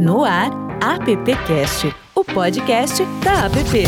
No ar, AppCast, o podcast da App.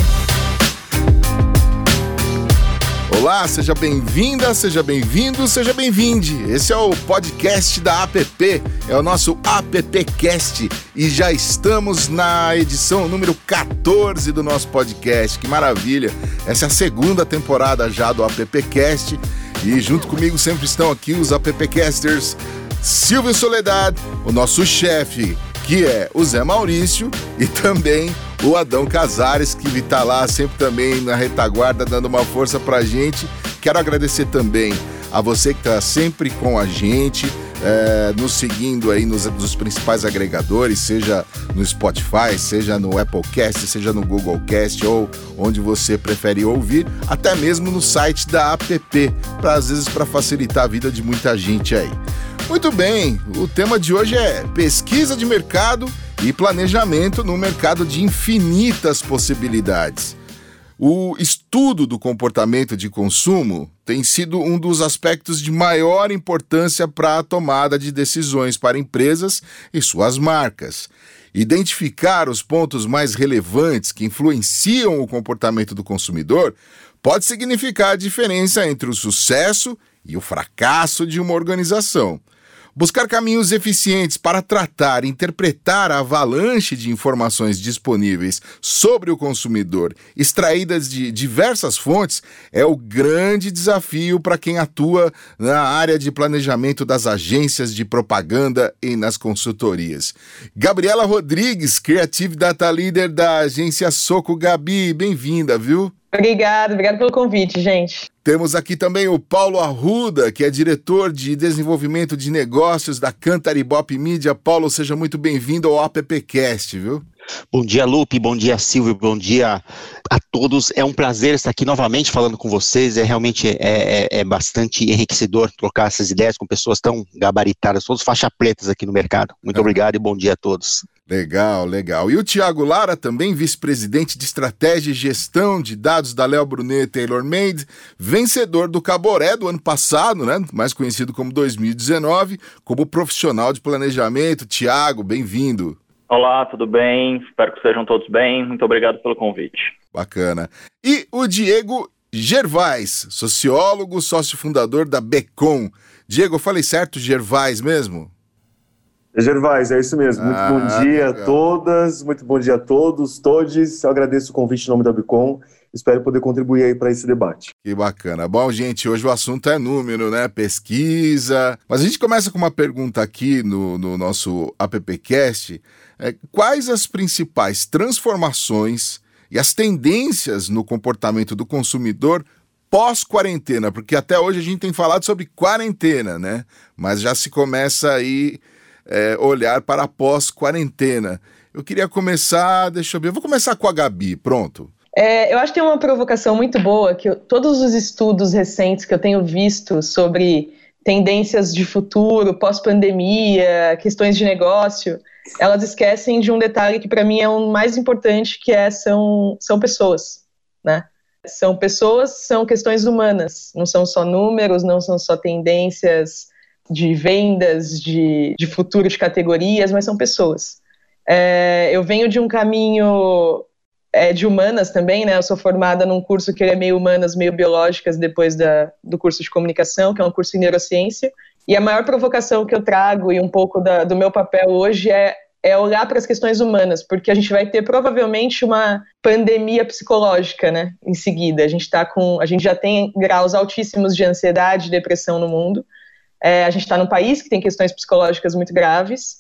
Olá, seja bem-vinda, seja bem-vindo, seja bem-vinde. Esse é o podcast da App, é o nosso AppCast e já estamos na edição número 14 do nosso podcast. Que maravilha! Essa é a segunda temporada já do AppCast e junto comigo sempre estão aqui os AppCasters Silvio Soledad, o nosso chefe, que é o Zé Maurício, e também o Adão Casares, que está lá sempre também na retaguarda, dando uma força pra gente. Quero agradecer também a você que está sempre com a gente, é, nos seguindo aí nos, nos, principais agregadores, seja no Spotify, seja no Applecast, seja no Google Cast ou onde você prefere ouvir, até mesmo no site da app, para às vezes para facilitar a vida de muita gente aí. Muito bem, o tema de hoje é pesquisa de mercado e planejamento no mercado de infinitas possibilidades. O estudo do comportamento de consumo tem sido um dos aspectos de maior importância para a tomada de decisões para empresas e suas marcas. Identificar os pontos mais relevantes que influenciam o comportamento do consumidor pode significar a diferença entre o sucesso e o fracasso de uma organização. Buscar caminhos eficientes para tratar interpretar a avalanche de informações disponíveis sobre o consumidor, extraídas de diversas fontes, é o grande desafio para quem atua na área de planejamento das agências de propaganda e nas consultorias. Gabriela Rodrigues, Creative Data Leader da agência Soco Gabi, bem-vinda, viu? Obrigada, obrigado pelo convite, gente. Temos aqui também o Paulo Arruda, que é diretor de desenvolvimento de negócios da Cantaribop Mídia. Paulo, seja muito bem-vindo ao AppCast, viu? Bom dia, Lupe, bom dia, Silvio, bom dia a todos. É um prazer estar aqui novamente falando com vocês. É realmente é, é, é bastante enriquecedor trocar essas ideias com pessoas tão gabaritadas, todos faixa pretas aqui no mercado. Muito é. obrigado e bom dia a todos. Legal, legal. E o Tiago Lara, também vice-presidente de estratégia e gestão de dados da Léo Brunet Taylor Made, vencedor do Caboré do ano passado, né? Mais conhecido como 2019, como profissional de planejamento. Tiago, bem-vindo. Olá, tudo bem? Espero que sejam todos bem. Muito obrigado pelo convite. Bacana. E o Diego Gervais, sociólogo, sócio fundador da Becom. Diego, eu falei certo, Gervais mesmo? Gervais, é isso mesmo. Muito ah, bom dia legal. a todas, muito bom dia a todos, todos. Eu agradeço o convite em nome da Bicom. Espero poder contribuir aí para esse debate. Que bacana. Bom, gente, hoje o assunto é número, né? Pesquisa. Mas a gente começa com uma pergunta aqui no, no nosso AppCast. É, quais as principais transformações e as tendências no comportamento do consumidor pós-quarentena? Porque até hoje a gente tem falado sobre quarentena, né? Mas já se começa aí é, olhar para pós-quarentena. Eu queria começar, deixa eu ver, eu vou começar com a Gabi, pronto. É, eu acho que tem uma provocação muito boa que eu, todos os estudos recentes que eu tenho visto sobre tendências de futuro, pós-pandemia, questões de negócio, elas esquecem de um detalhe que para mim é o mais importante, que é são, são pessoas, né? São pessoas, são questões humanas, não são só números, não são só tendências de vendas, de, de futuro de categorias, mas são pessoas. É, eu venho de um caminho é, de humanas também, né? Eu sou formada num curso que é meio humanas, meio biológicas, depois da, do curso de comunicação, que é um curso em neurociência. E a maior provocação que eu trago e um pouco da, do meu papel hoje é, é olhar para as questões humanas, porque a gente vai ter provavelmente uma pandemia psicológica, né? Em seguida, a gente tá com, a gente já tem graus altíssimos de ansiedade, e depressão no mundo. É, a gente está num país que tem questões psicológicas muito graves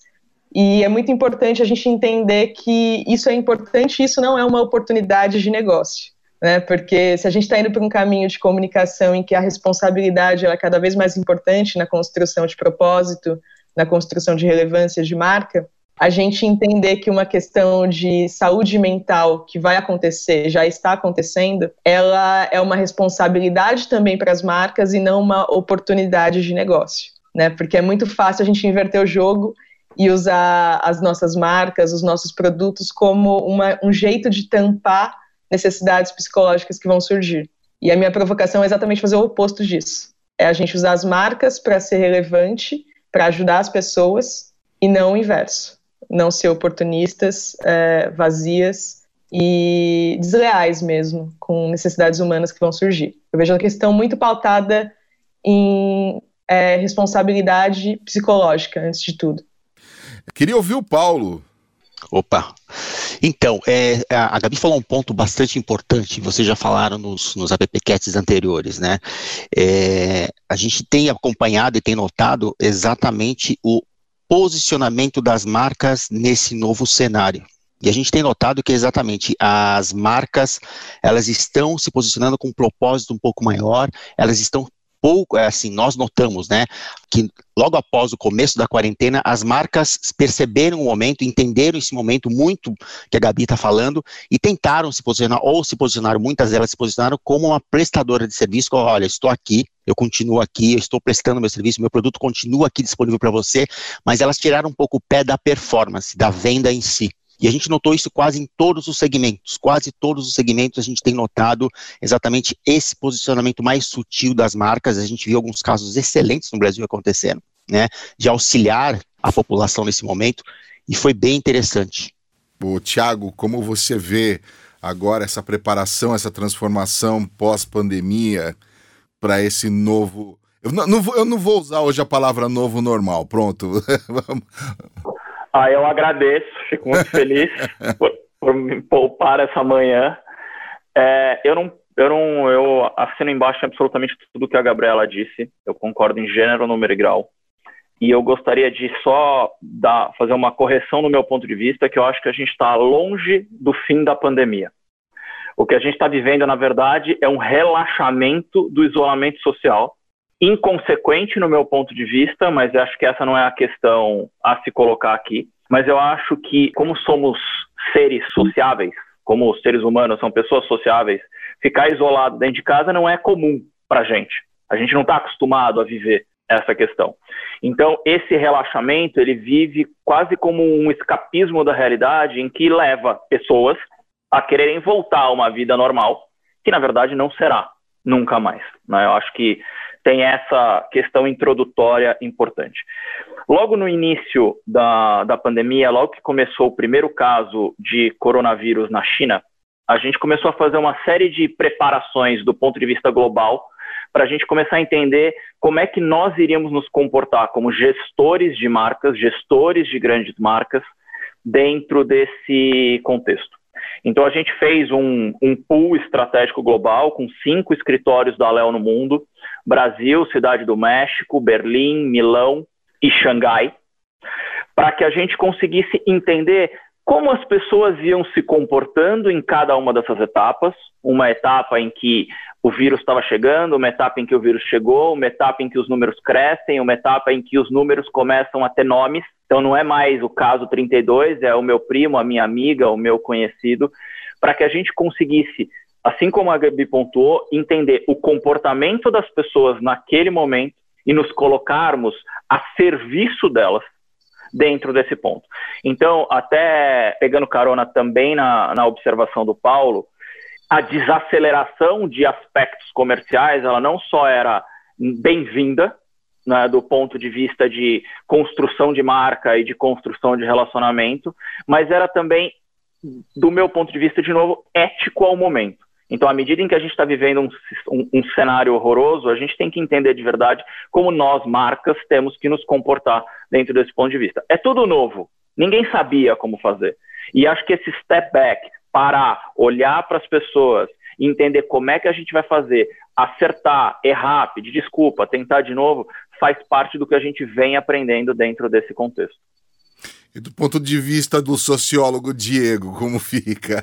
e é muito importante a gente entender que isso é importante, isso não é uma oportunidade de negócio. Né, porque se a gente está indo para um caminho de comunicação em que a responsabilidade é cada vez mais importante na construção de propósito, na construção de relevância de marca, a gente entender que uma questão de saúde mental que vai acontecer, já está acontecendo, ela é uma responsabilidade também para as marcas e não uma oportunidade de negócio, né? Porque é muito fácil a gente inverter o jogo e usar as nossas marcas, os nossos produtos como uma, um jeito de tampar necessidades psicológicas que vão surgir. E a minha provocação é exatamente fazer o oposto disso. É a gente usar as marcas para ser relevante, para ajudar as pessoas e não o inverso não ser oportunistas, é, vazias e desleais mesmo, com necessidades humanas que vão surgir. Eu vejo a questão muito pautada em é, responsabilidade psicológica, antes de tudo. Queria ouvir o Paulo. Opa! Então, é, a Gabi falou um ponto bastante importante, vocês já falaram nos, nos AppCats anteriores, né? É, a gente tem acompanhado e tem notado exatamente o posicionamento das marcas nesse novo cenário. E a gente tem notado que exatamente as marcas, elas estão se posicionando com um propósito um pouco maior, elas estão pouco, é assim, nós notamos, né, que logo após o começo da quarentena, as marcas perceberam o momento, entenderam esse momento muito que a Gabi está falando e tentaram se posicionar, ou se posicionaram, muitas delas se posicionaram como uma prestadora de serviço, olha, estou aqui, eu continuo aqui, eu estou prestando meu serviço, meu produto continua aqui disponível para você, mas elas tiraram um pouco o pé da performance, da venda em si. E a gente notou isso quase em todos os segmentos, quase todos os segmentos a gente tem notado exatamente esse posicionamento mais sutil das marcas. A gente viu alguns casos excelentes no Brasil acontecendo, né, de auxiliar a população nesse momento, e foi bem interessante. O Tiago, como você vê agora essa preparação, essa transformação pós-pandemia para esse novo. Eu não, não vou, eu não vou usar hoje a palavra novo normal, pronto. Ah, eu agradeço, fico muito feliz por, por, me poupar essa manhã. É, eu não, eu não, eu assino embaixo absolutamente tudo que a Gabriela disse. Eu concordo em gênero, número e grau. E eu gostaria de só dar, fazer uma correção no meu ponto de vista, que eu acho que a gente está longe do fim da pandemia. O que a gente está vivendo, na verdade, é um relaxamento do isolamento social inconsequente no meu ponto de vista, mas acho que essa não é a questão a se colocar aqui. Mas eu acho que, como somos seres sociáveis, como os seres humanos são pessoas sociáveis, ficar isolado dentro de casa não é comum para gente. A gente não está acostumado a viver essa questão. Então, esse relaxamento, ele vive quase como um escapismo da realidade em que leva pessoas a quererem voltar a uma vida normal, que na verdade não será nunca mais. Né? Eu acho que tem essa questão introdutória importante. Logo no início da, da pandemia, logo que começou o primeiro caso de coronavírus na China, a gente começou a fazer uma série de preparações do ponto de vista global para a gente começar a entender como é que nós iríamos nos comportar como gestores de marcas, gestores de grandes marcas, dentro desse contexto. Então, a gente fez um, um pool estratégico global com cinco escritórios da Léo no mundo: Brasil, Cidade do México, Berlim, Milão e Xangai, para que a gente conseguisse entender como as pessoas iam se comportando em cada uma dessas etapas. Uma etapa em que o vírus estava chegando, uma etapa em que o vírus chegou, uma etapa em que os números crescem, uma etapa em que os números começam a ter nomes. Então não é mais o caso 32, é o meu primo, a minha amiga, o meu conhecido, para que a gente conseguisse, assim como a Gabi pontuou, entender o comportamento das pessoas naquele momento e nos colocarmos a serviço delas dentro desse ponto. Então, até pegando carona também na, na observação do Paulo, a desaceleração de aspectos comerciais, ela não só era bem-vinda, né, do ponto de vista de construção de marca e de construção de relacionamento, mas era também, do meu ponto de vista, de novo, ético ao momento. Então, à medida em que a gente está vivendo um, um, um, cenário horroroso, a gente tem que entender de verdade como nós, marcas, temos que nos comportar dentro desse ponto de vista. É tudo novo, ninguém sabia como fazer. E acho que esse step back, parar, olhar para as pessoas, entender como é que a gente vai fazer, acertar, errar, pedir desculpa, tentar de novo, faz parte do que a gente vem aprendendo dentro desse contexto. E do ponto de vista do sociólogo Diego, como fica?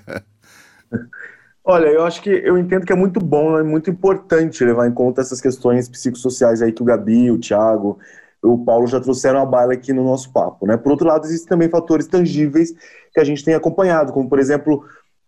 Olha, eu acho que eu entendo que é muito bom, é muito importante levar em conta essas questões psicossociais aí que o Gabi, o Thiago, o Paulo já trouxeram a baila aqui no nosso papo, né? Por outro lado, existem também fatores tangíveis que a gente tem acompanhado, como por exemplo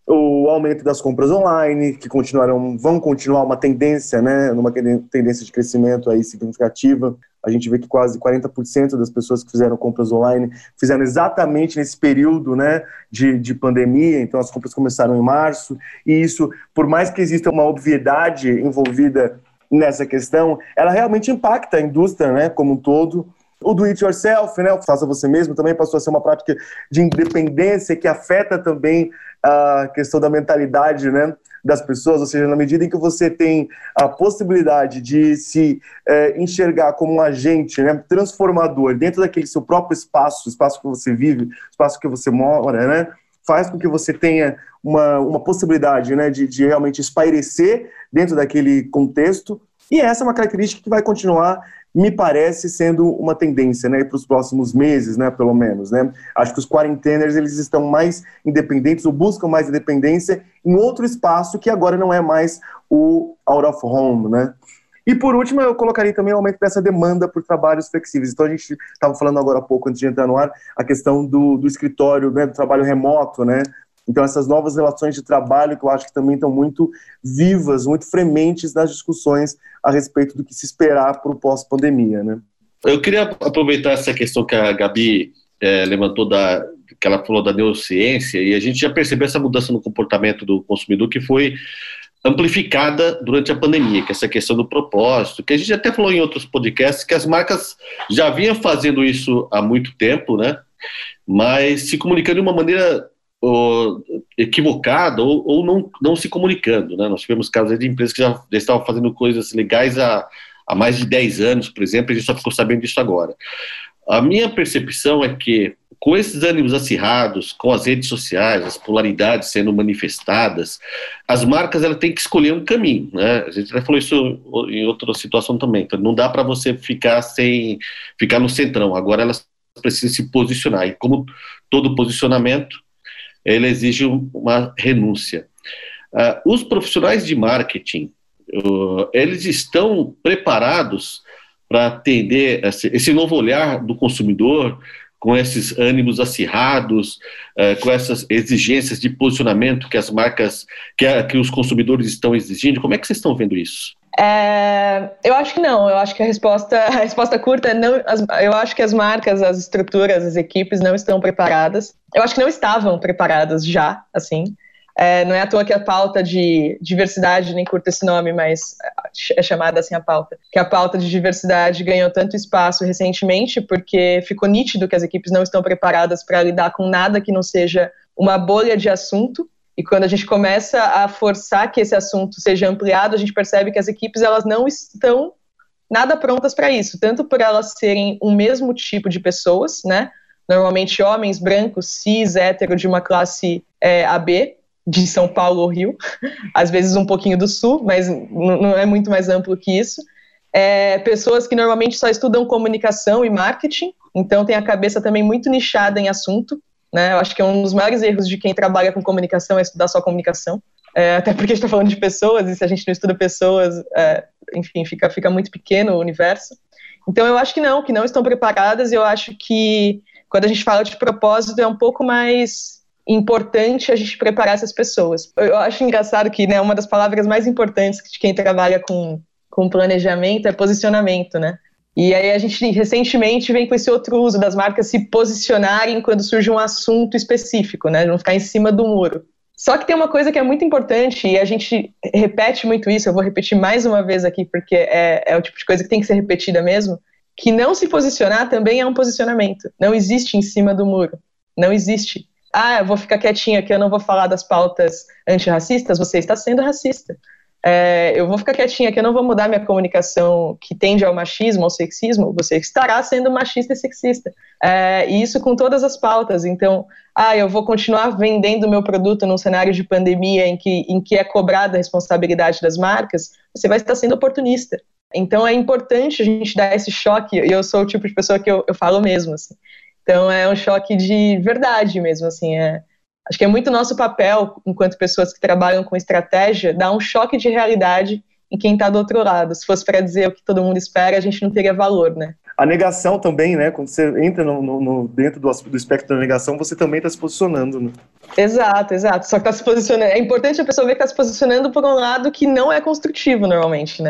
o aumento das compras online, que continuarão, vão continuar uma tendência, né, numa tendência de crescimento aí significativa. A gente vê que quase 40% das pessoas que fizeram compras online fizeram exatamente nesse período, né, de, de pandemia. Então as compras começaram em março e isso, por mais que exista uma obviedade envolvida nessa questão, ela realmente impacta a indústria, né, como um todo O do it yourself, né? Faça você mesmo, também passou a ser uma prática de independência que afeta também a questão da mentalidade, né? das pessoas, ou seja, na medida em que você tem a possibilidade de se é, enxergar como um agente né, transformador dentro daquele seu próprio espaço, espaço que você vive, espaço que você mora, né, faz com que você tenha uma, uma possibilidade né, de, de realmente espairecer dentro daquele contexto, e essa é uma característica que vai continuar me parece sendo uma tendência, né, para os próximos meses, né, pelo menos, né. Acho que os quarenteners eles estão mais independentes ou buscam mais independência em outro espaço que agora não é mais o out of home, né. E por último, eu colocaria também o aumento dessa demanda por trabalhos flexíveis. Então a gente estava falando agora há pouco, antes de entrar no ar, a questão do, do escritório, né, do trabalho remoto, né, então, essas novas relações de trabalho que eu acho que também estão muito vivas, muito frementes nas discussões a respeito do que se esperar para o pós-pandemia, né? Eu queria aproveitar essa questão que a Gabi é, levantou da que ela falou da neurociência e a gente já percebeu essa mudança no comportamento do consumidor que foi amplificada durante a pandemia, que é essa questão do propósito, que a gente até falou em outros podcasts que as marcas já vinham fazendo isso há muito tempo, né? Mas se comunicando de uma maneira ou, equivocada ou, ou não, não se comunicando. Né? Nós tivemos casos de empresas que já, já estavam fazendo coisas legais há, há mais de 10 anos, por exemplo, e a gente só ficou sabendo disso agora. A minha percepção é que, com esses ânimos acirrados, com as redes sociais, as polaridades sendo manifestadas, as marcas ela têm que escolher um caminho. Né? A gente já falou isso em outra situação também. Então, não dá para você ficar sem ficar no centrão. Agora elas precisam se posicionar. E como todo posicionamento, ele exige uma renúncia. Uh, os profissionais de marketing, uh, eles estão preparados para atender esse, esse, novo olhar do consumidor, com esses ânimos acirrados, uh, com essas exigências de posicionamento que as marcas, que, a, que os consumidores estão exigindo. Como é que vocês estão vendo isso? É, eu acho que não. Eu acho que a resposta, a resposta curta é não. As, eu acho que as marcas, as estruturas, as equipes não estão preparadas. Eu acho que não estavam preparadas já, assim. É, não é à toa que a pauta de diversidade, nem curta esse nome, mas é chamada assim a pauta, que a pauta de diversidade ganhou tanto espaço recentemente, porque ficou nítido que as equipes não estão preparadas para lidar com nada que não seja uma bolha de assunto e quando a gente começa a forçar que esse assunto seja ampliado, a gente percebe que as equipes elas não estão nada prontas para isso, tanto por elas serem o mesmo tipo de pessoas, né? Normalmente homens brancos, cis, hétero, de uma classe é, AB, de São Paulo ou Rio, às vezes um pouquinho do Sul, mas não é muito mais amplo que isso. É, pessoas que normalmente só estudam comunicação e marketing, então tem a cabeça também muito nichada em assunto, né? Eu acho que é um dos maiores erros de quem trabalha com comunicação é estudar só comunicação. É, até porque a gente está falando de pessoas, e se a gente não estuda pessoas, é, enfim, fica, fica muito pequeno o universo. Então, eu acho que não, que não estão preparadas, e eu acho que quando a gente fala de propósito, é um pouco mais importante a gente preparar essas pessoas. Eu acho engraçado que né, uma das palavras mais importantes de quem trabalha com, com planejamento é posicionamento, né? E aí a gente recentemente vem com esse outro uso das marcas se posicionarem quando surge um assunto específico, né? Não ficar em cima do muro. Só que tem uma coisa que é muito importante e a gente repete muito isso, eu vou repetir mais uma vez aqui porque é, é o tipo de coisa que tem que ser repetida mesmo, que não se posicionar também é um posicionamento. Não existe em cima do muro. Não existe. Ah, eu vou ficar quietinha aqui, eu não vou falar das pautas antirracistas, você está sendo racista é, eu vou ficar quietinha que eu não vou mudar minha comunicação que tende ao machismo, ao sexismo, você estará sendo machista e sexista. É, e isso com todas as pautas. Então, ah, eu vou continuar vendendo meu produto num cenário de pandemia em que, em que é cobrada a responsabilidade das marcas, você vai estar sendo oportunista. Então, é importante a gente dar esse choque, e eu sou o tipo de pessoa que eu, eu falo mesmo, assim. Então, é um choque de verdade mesmo, assim, é Acho que é muito nosso papel, enquanto pessoas que trabalham com estratégia, dar um choque de realidade em quem está do outro lado. Se fosse para dizer o que todo mundo espera, a gente não teria valor, né? A negação também, né? Quando você entra no, no, no dentro do, do, espectro da negação, você também está se posicionando, né? Exato, exato. Só que está se posicionando. É importante a pessoa ver que está se posicionando por um lado que não é construtivo normalmente, né?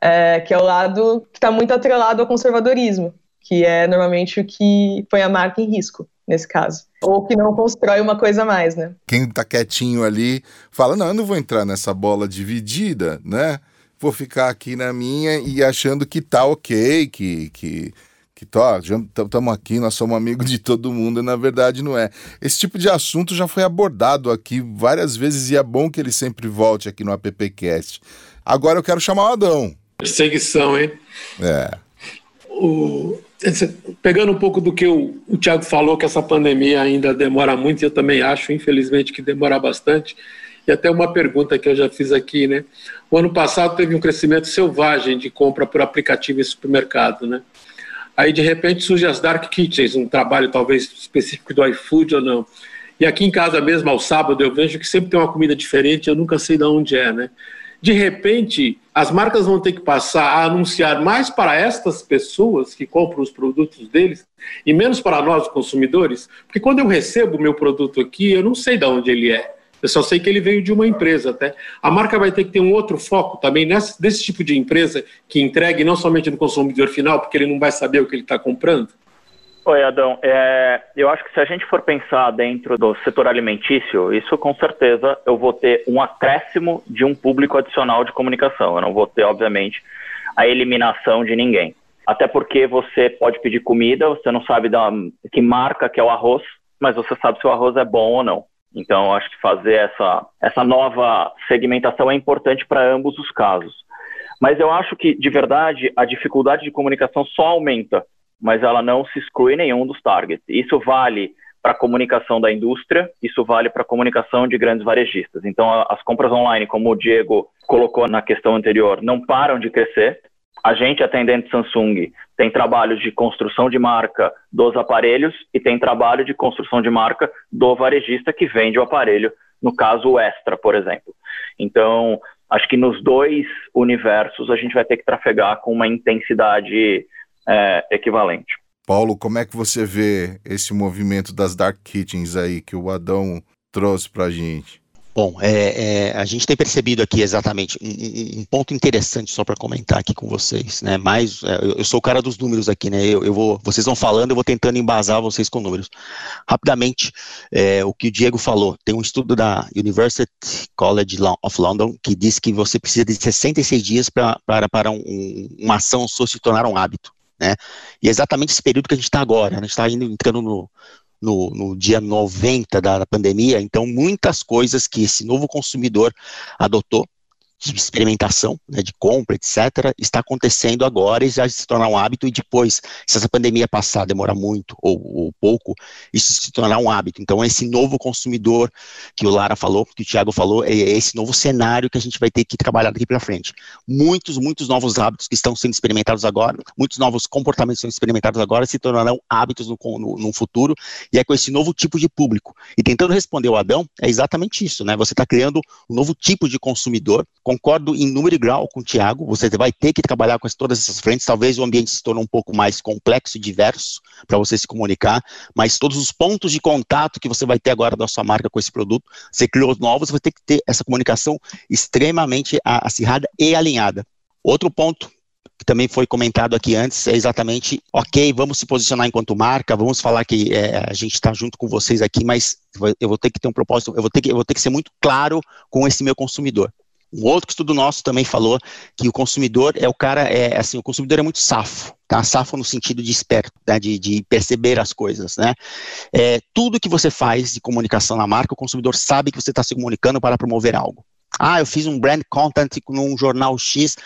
É, que é o lado que está muito atrelado ao conservadorismo, que é normalmente o que põe a marca em risco nesse caso. Ou que não constrói uma coisa a mais, né? Quem tá quietinho ali fala: não, eu não vou entrar nessa bola dividida, né? Vou ficar aqui na minha e achando que tá ok, que, que, que estamos aqui, nós somos amigos de todo mundo, e na verdade não é. Esse tipo de assunto já foi abordado aqui várias vezes e é bom que ele sempre volte aqui no AppCast. Agora eu quero chamar o Adão. Perseguição, hein? É. O, pegando um pouco do que o, o Tiago falou, que essa pandemia ainda demora muito, eu também acho, infelizmente, que demora bastante. E até uma pergunta que eu já fiz aqui, né? O ano passado teve um crescimento selvagem de compra por aplicativo em supermercado, né? Aí, de repente, surge as Dark Kitchens, um trabalho talvez específico do iFood ou não. E aqui em casa mesmo, ao sábado, eu vejo que sempre tem uma comida diferente, eu nunca sei de onde é, né? De repente, as marcas vão ter que passar a anunciar mais para estas pessoas que compram os produtos deles e menos para nós, consumidores, porque quando eu recebo o meu produto aqui, eu não sei de onde ele é. Eu só sei que ele veio de uma empresa até. A marca vai ter que ter um outro foco também nesse, desse tipo de empresa que entregue não somente no consumidor final, porque ele não vai saber o que ele está comprando. Oi, Adão. É, eu acho que se a gente for pensar dentro do setor alimentício, isso com certeza eu vou ter um acréscimo de um público adicional de comunicação. Eu não vou ter, obviamente, a eliminação de ninguém. Até porque você pode pedir comida, você não sabe da, que marca que é o arroz, mas você sabe se o arroz é bom ou não. Então, acho que fazer essa, essa nova segmentação é importante para ambos os casos. Mas eu acho que, de verdade, a dificuldade de comunicação só aumenta, mas ela não se exclui nenhum dos targets. Isso vale para a comunicação da indústria, isso vale para a comunicação de grandes varejistas. Então, as compras online, como o Diego colocou na questão anterior, não param de crescer. A gente, atendente Samsung, tem trabalhos de construção de marca dos aparelhos e tem trabalho de construção de marca do varejista que vende o aparelho, no caso o Extra, por exemplo. Então, acho que nos dois universos a gente vai ter que trafegar com uma intensidade é, equivalente. Paulo, como é que você vê esse movimento das dark kitchens aí que o Adão trouxe para a gente? Bom, é, é, a gente tem percebido aqui exatamente um, um ponto interessante só para comentar aqui com vocês, né? Mas é, eu, eu, sou o cara dos números aqui, né? Eu, eu, vou, vocês vão falando, eu vou tentando embasar vocês com números. Rapidamente, é, o que o Diego falou, tem um estudo da University College of London que diz que você precisa de 66 dias pra, para para um, uma ação sua se tornar um hábito. Né? E é exatamente esse período que a gente está agora, né? a gente está entrando no, no, no dia 90 da, da pandemia, então muitas coisas que esse novo consumidor adotou experimentação, né, de compra, etc., está acontecendo agora e já se tornar um hábito, e depois, se essa pandemia passar, demorar muito ou, ou, pouco, isso se tornará um hábito. Então, esse novo consumidor que o Lara falou, que o Thiago falou, é esse novo cenário que a gente vai ter que trabalhar daqui para frente. Muitos, muitos novos hábitos que estão sendo experimentados agora, muitos novos comportamentos sendo experimentados agora, se tornarão hábitos no, no, no futuro, e é com esse novo tipo de público. E tentando responder o Adão, é exatamente isso, né? Você está criando um novo tipo de consumidor, concordo em número e grau com o Tiago, você vai ter que trabalhar com todas essas frentes, talvez o ambiente se torne um pouco mais complexo e diverso para você se comunicar, mas todos os pontos de contato que você vai ter agora da sua marca com esse produto, você criou novos, você vai ter que ter essa comunicação extremamente acirrada e alinhada. Outro ponto que também foi comentado aqui antes, é exatamente, ok, vamos se posicionar enquanto marca, vamos falar que é, a gente está junto com vocês aqui, mas eu vou ter que ter um propósito, eu vou ter que, eu vou ter que ser muito claro com esse meu consumidor. Um outro estudo nosso também falou que o consumidor é o cara, é assim, o consumidor é muito safo, tá? Safo no sentido de esperto, né? de, de perceber as coisas, né? É, tudo que você faz de comunicação na marca, o consumidor sabe que você está se comunicando para promover algo. Ah, eu fiz um brand content num jornal X,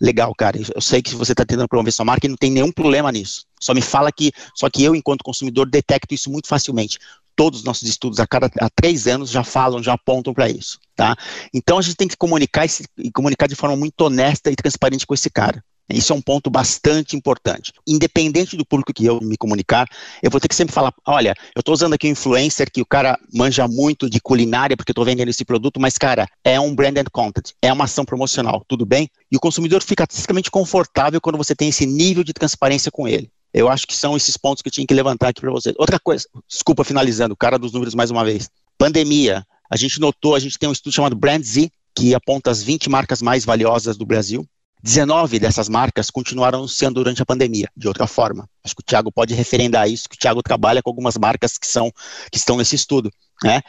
legal, cara. Eu sei que você está tentando promover sua marca e não tem nenhum problema nisso. Só me fala que, só que eu, enquanto consumidor, detecto isso muito facilmente todos os nossos estudos a cada a três anos já falam, já apontam para isso, tá? Então a gente tem que comunicar e comunicar de forma muito honesta e transparente com esse cara. Isso é um ponto bastante importante. Independente do público que eu me comunicar, eu vou ter que sempre falar: olha, eu estou usando aqui um influencer que o cara manja muito de culinária porque eu estou vendendo esse produto, mas, cara, é um branded content, é uma ação promocional, tudo bem? E o consumidor fica extremamente confortável quando você tem esse nível de transparência com ele. Eu acho que são esses pontos que eu tinha que levantar aqui para vocês. Outra coisa, desculpa finalizando, cara dos números mais uma vez. Pandemia. A gente notou, a gente tem um estudo chamado Brand Z, que aponta as 20 marcas mais valiosas do Brasil. 19 dessas marcas continuaram sendo durante a pandemia, de outra forma. Acho que o Thiago pode referendar isso, que o Thiago trabalha com algumas marcas que são que estão nesse estudo, né?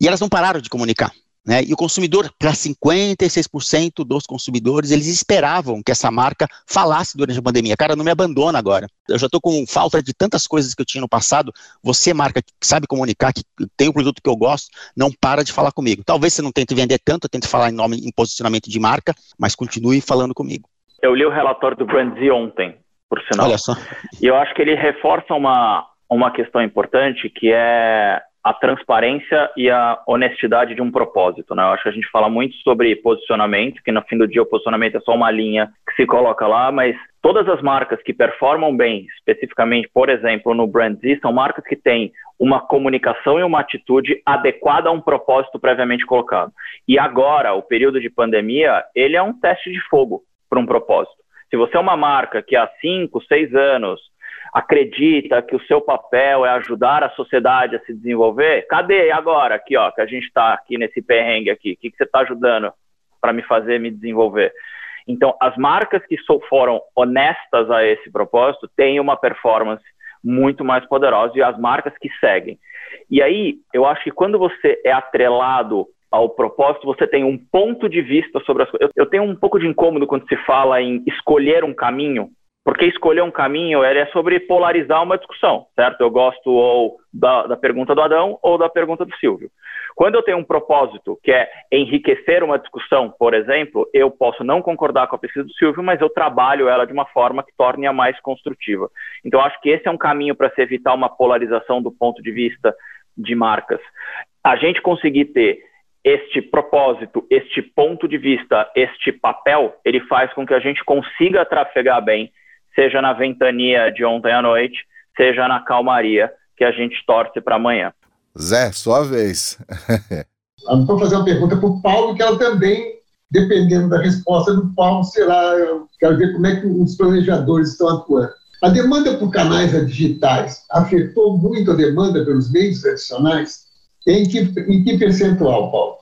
E elas não pararam de comunicar. Né? E o consumidor, para 56% dos consumidores, eles esperavam que essa marca falasse durante a pandemia. Cara, não me abandona agora. Eu já estou com falta de tantas coisas que eu tinha no passado. Você, marca, que sabe comunicar, que tem um produto que eu gosto, não para de falar comigo. Talvez você não tente vender tanto, tente falar em nome, em posicionamento de marca, mas continue falando comigo. Eu li o relatório do Brandy ontem, por sinal. Olha só. E eu acho que ele reforça uma, uma questão importante, que é a transparência e a honestidade de um propósito. Né? Eu acho que a gente fala muito sobre posicionamento, que no fim do dia o posicionamento é só uma linha que se coloca lá, mas todas as marcas que performam bem, especificamente, por exemplo, no Brand Z, são marcas que têm uma comunicação e uma atitude adequada a um propósito previamente colocado. E agora, o período de pandemia, ele é um teste de fogo para um propósito. Se você é uma marca que há cinco, seis anos acredita que o seu papel é ajudar a sociedade a se desenvolver, cadê agora aqui, ó, que a gente está aqui nesse perrengue aqui? O que, que você está ajudando para me fazer me desenvolver? Então, as marcas que foram honestas a esse propósito têm uma performance muito mais poderosa e as marcas que seguem. E aí, eu acho que quando você é atrelado ao propósito, você tem um ponto de vista sobre as coisas. Eu tenho um pouco de incômodo quando se fala em escolher um caminho, porque escolher um caminho é sobre polarizar uma discussão, certo? Eu gosto ou da, da, pergunta do Adão ou da pergunta do Silvio. Quando eu tenho um propósito que é enriquecer uma discussão, por exemplo, eu posso não concordar com a pesquisa do Silvio, mas eu trabalho ela de uma forma que torne-a mais construtiva. Então, acho que esse é um caminho para se evitar uma polarização do ponto de vista de marcas. A gente conseguir ter este propósito, este ponto de vista, este papel, ele faz com que a gente consiga trafegar bem seja na ventania de ontem à noite, seja na calmaria que a gente torce para amanhã. Zé, sua vez. Vou fazer uma pergunta para o Paulo, que ela também, dependendo da resposta do Paulo, será. Eu quero ver como é que os planejadores estão atuando. A demanda por canais digitais afetou muito a demanda pelos meios tradicionais? Em que, em que percentual, Paulo?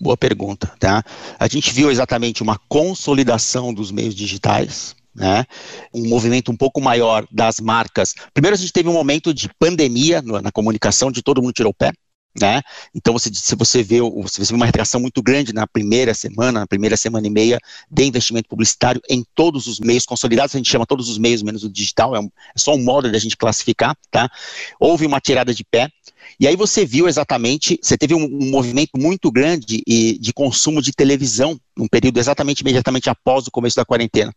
Boa pergunta, tá? A gente viu exatamente uma consolidação dos meios digitais, né? um movimento um pouco maior das marcas. Primeiro, a gente teve um momento de pandemia na comunicação, de todo mundo tirou o pé. Né? Então, você, se você vê, você vê uma retração muito grande na primeira semana, na primeira semana e meia de investimento publicitário em todos os meios consolidados, a gente chama todos os meios menos o digital, é, um, é só um modo da gente classificar, tá? Houve uma tirada de pé, e aí você viu exatamente, você teve um, um movimento muito grande de, de consumo de televisão, num período exatamente imediatamente após o começo da quarentena.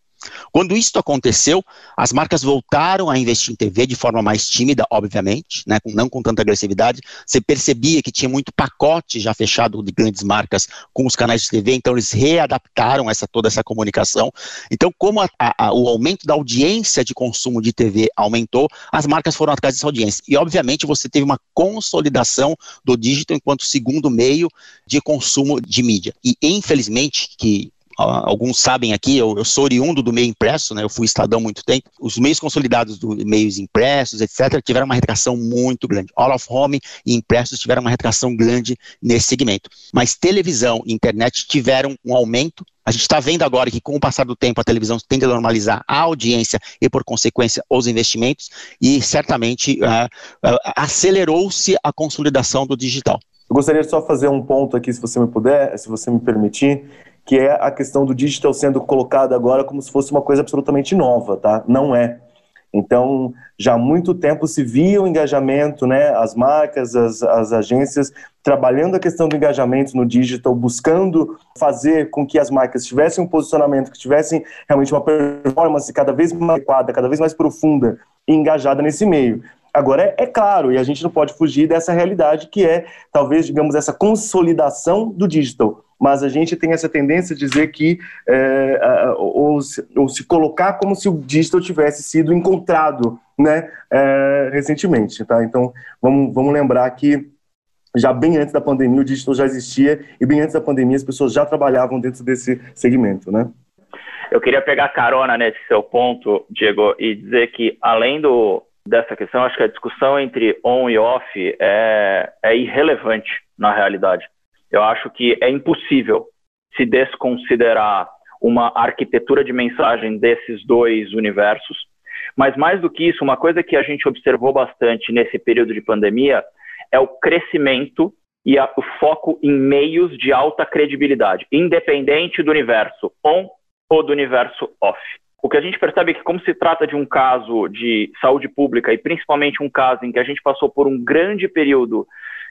Quando isso aconteceu, as marcas voltaram a investir em TV de forma mais tímida, obviamente, né, não com tanta agressividade. Você percebia que tinha muito pacote já fechado de grandes marcas com os canais de TV, então eles readaptaram essa, toda essa comunicação. Então, como a, a, o aumento da audiência de consumo de TV aumentou, as marcas foram atrás dessa audiência. E, obviamente, você teve uma consolidação do digital enquanto segundo meio de consumo de mídia. E, infelizmente, que alguns sabem aqui, eu, eu, sou oriundo do meio impresso, né, eu fui estadão muito tempo, os meios consolidados dos meios impressos, etc., tiveram uma retração muito grande. All of Home e impressos tiveram uma retração grande nesse segmento. Mas televisão e internet tiveram um aumento. A gente está vendo agora que, com o passar do tempo, a televisão tende a normalizar a audiência e, por consequência, os investimentos, e certamente uh, uh, acelerou-se a consolidação do digital. Eu gostaria só fazer um ponto aqui, se você me puder, se você me permitir que é a questão do digital sendo colocado agora como se fosse uma coisa absolutamente nova, tá? Não é. Então, já há muito tempo se via o engajamento, né, as marcas, as, as agências trabalhando a questão do engajamento no digital, buscando fazer com que as marcas tivessem um posicionamento, que tivessem realmente uma performance cada vez mais adequada, cada vez mais profunda e engajada nesse meio. Agora, é, é, claro, e a gente não pode fugir dessa realidade que é, talvez, digamos, essa consolidação do digital mas a gente tem essa tendência a dizer que, é, ou, se, ou, se, colocar como se o digital tivesse sido encontrado né, é, recentemente. Tá? Então, vamos, vamos lembrar que já bem antes da pandemia o digital já existia e bem antes da pandemia as pessoas já trabalhavam dentro desse segmento, né? Eu queria pegar carona nesse seu ponto, Diego, e dizer que além do, dessa questão, acho que a discussão entre on e off é, é irrelevante na realidade. Eu acho que é impossível se desconsiderar uma arquitetura de mensagem desses dois universos. Mas mais do que isso, uma coisa que a gente observou bastante nesse período de pandemia é o crescimento e a, o foco em meios de alta credibilidade, independente do universo on ou do universo off. O que a gente percebe é que, como se trata de um caso de saúde pública e principalmente um caso em que a gente passou por um grande período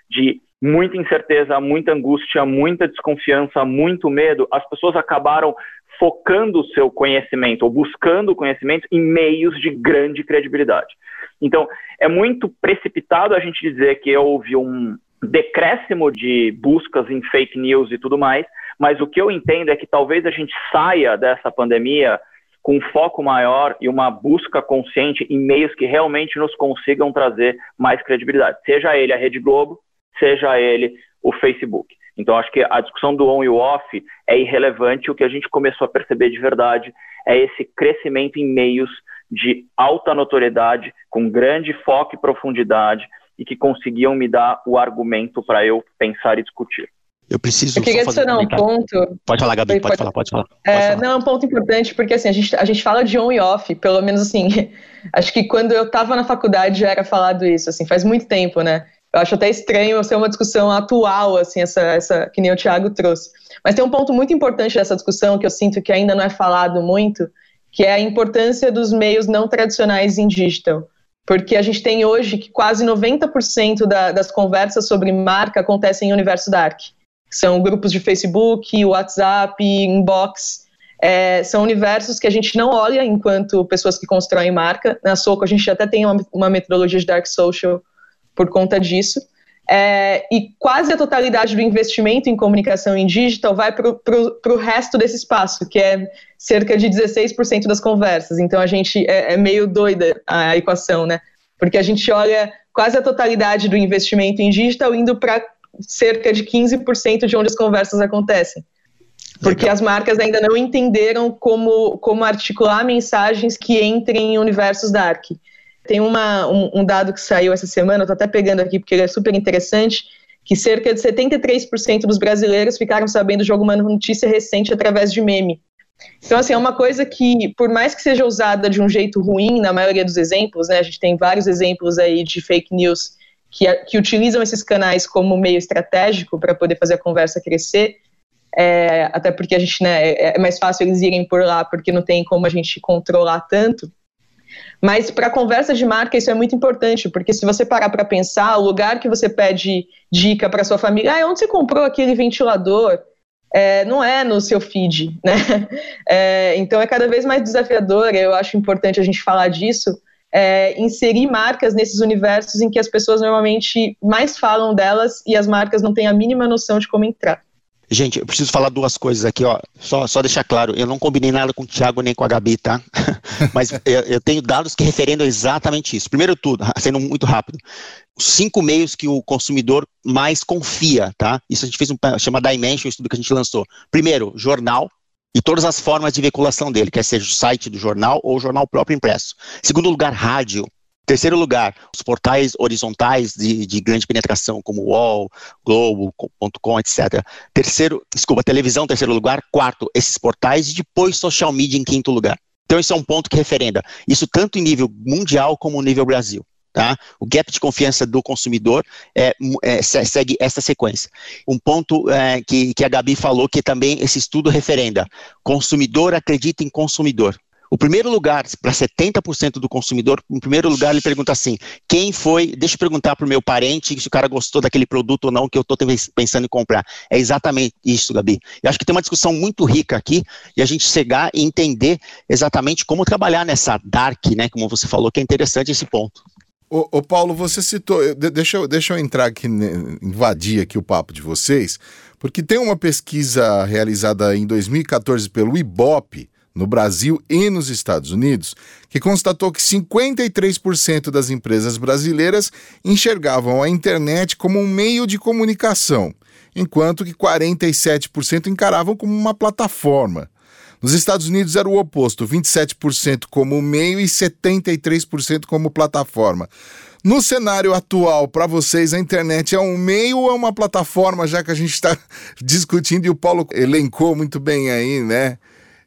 de muita incerteza, muita angústia, muita desconfiança, muito medo, as pessoas acabaram focando o seu conhecimento ou buscando o conhecimento em meios de grande credibilidade. Então, é muito precipitado a gente dizer que houve um decréscimo de buscas em fake news e tudo mais, mas o que eu entendo é que talvez a gente saia dessa pandemia com um foco maior e uma busca consciente em meios que realmente nos consigam trazer mais credibilidade, seja ele a Rede Globo, seja ele o Facebook. Então, acho que a discussão do on e o off é irrelevante. O que a gente começou a perceber de verdade é esse crescimento em meios de alta notoriedade, com grande foco e profundidade, e que conseguiam me dar o argumento para eu pensar e discutir. Eu preciso. Eu queria adicionar um ponto. Pode falar, Gabi, pode, pode, falar, pode falar. Pode é, falar. Não, é um ponto importante, porque assim, a gente, a gente fala de on e off, pelo menos assim. Acho que quando eu estava na faculdade já era falado isso, assim, faz muito tempo, né? Eu acho até estranho ser uma discussão atual, assim, essa, essa que nem o Thiago trouxe. Mas tem um ponto muito importante dessa discussão que eu sinto que ainda não é falado muito, que é a importância dos meios não tradicionais em digital. Porque a gente tem hoje que quase 90% da, das conversas sobre marca acontecem em universo dark. São grupos de Facebook, WhatsApp, inbox. É, são universos que a gente não olha enquanto pessoas que constroem marca. Na Soco, a gente até tem uma, uma metodologia de dark social por conta disso. É, e quase a totalidade do investimento em comunicação em digital vai para o resto desse espaço, que é cerca de 16% das conversas. Então a gente é, é meio doida a equação, né? Porque a gente olha quase a totalidade do investimento em digital indo para cerca de 15% de onde as conversas acontecem. Porque Legal. as marcas ainda não entenderam como, como articular mensagens que entrem em universos dark. Tem uma, um, um, dado que saiu essa semana, eu até pegando aqui porque ele é super interessante, que cerca de 73% dos brasileiros ficaram sabendo de alguma notícia recente através de meme. Então, assim, é uma coisa que, por mais que seja usada de um jeito ruim, na maioria dos exemplos, né, a gente tem vários exemplos aí de fake news que, que utilizam esses canais como meio estratégico para poder fazer a conversa crescer, é, até porque a gente, né, é, é mais fácil eles irem por lá, porque não tem como a gente controlar tanto. Mas para conversa de marca isso é muito importante, porque se você parar para pensar, o lugar que você pede dica para sua família, ah, onde você comprou aquele ventilador? É, não é no seu feed, né? É, então é cada vez mais desafiador. Eu acho importante a gente falar disso. É, inserir marcas nesses universos em que as pessoas normalmente mais falam delas e as marcas não têm a mínima noção de como entrar. Gente, eu preciso falar duas coisas aqui, ó. Só, só deixar claro, eu não combinei nada com o Thiago nem com a Gabi, tá? Mas eu, eu, tenho dados que referendam exatamente isso. Primeiro tudo, sendo muito rápido, os cinco meios que o consumidor mais confia, tá? Isso a gente fez um chama Dimension, um estudo que a gente lançou. Primeiro, jornal, e todas as formas de veiculação dele, quer seja o site do jornal ou o jornal próprio impresso. Segundo lugar, rádio. Terceiro lugar, os portais horizontais de, de grande penetração, como UOL, Globo.com, etc. Terceiro, desculpa, televisão, terceiro lugar. Quarto, esses portais e depois social media em quinto lugar. Então, isso é um ponto que referenda. Isso tanto em nível mundial como no nível Brasil. Tá? O gap de confiança do consumidor é, é, segue essa sequência. Um ponto é, que, que a Gabi falou que também esse estudo referenda: consumidor acredita em consumidor. O primeiro lugar, para 70% do consumidor, em primeiro lugar, ele pergunta assim: quem foi? Deixa eu perguntar para o meu parente se o cara gostou daquele produto ou não que eu estou pensando em comprar. É exatamente isso, Gabi. Eu acho que tem uma discussão muito rica aqui e a gente chegar e entender exatamente como trabalhar nessa dark, né? Como você falou, que é interessante esse ponto. Ô, ô, Paulo, você citou. Deixa eu, deixa eu entrar aqui, né, invadir aqui o papo de vocês, porque tem uma pesquisa realizada em 2014 pelo IBOP, no Brasil e nos Estados Unidos, que constatou que 53% das empresas brasileiras enxergavam a internet como um meio de comunicação, enquanto que 47% encaravam como uma plataforma. Nos Estados Unidos era o oposto, 27% como meio e 73% como plataforma. No cenário atual, para vocês, a internet é um meio ou é uma plataforma, já que a gente está discutindo e o Paulo elencou muito bem aí, né?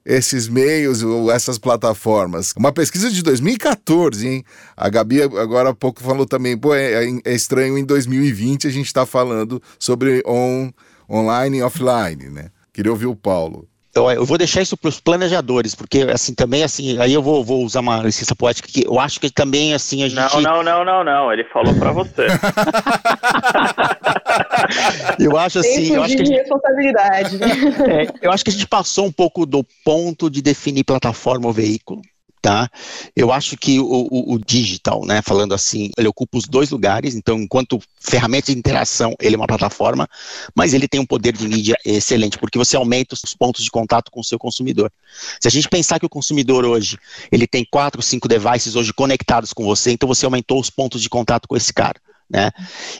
Esses meios ou essas plataformas. Uma pesquisa de 2014, hein? A Gabi agora há pouco falou também, pô, é, é estranho em 2020 a gente está falando sobre on, online e offline, né? Queria ouvir o Paulo. Então, eu vou deixar isso para os planejadores, porque assim também assim, aí eu vou, vou usar uma licença poética que eu acho que também assim a gente Não, não, não, não, não, ele falou para você. eu acho assim, eu acho que gente, responsabilidade. É, eu acho que a gente passou um pouco do ponto de definir plataforma ou veículo. Tá? Eu acho que o, o, o, digital, né, falando assim, ele ocupa os dois lugares, então, enquanto ferramenta de interação, ele é uma plataforma, mas ele tem um poder de mídia excelente, porque você aumenta os pontos de contato com o seu consumidor. Se a gente pensar que o consumidor hoje, ele tem quatro, cinco devices hoje conectados com você, então você aumentou os pontos de contato com esse cara. Né?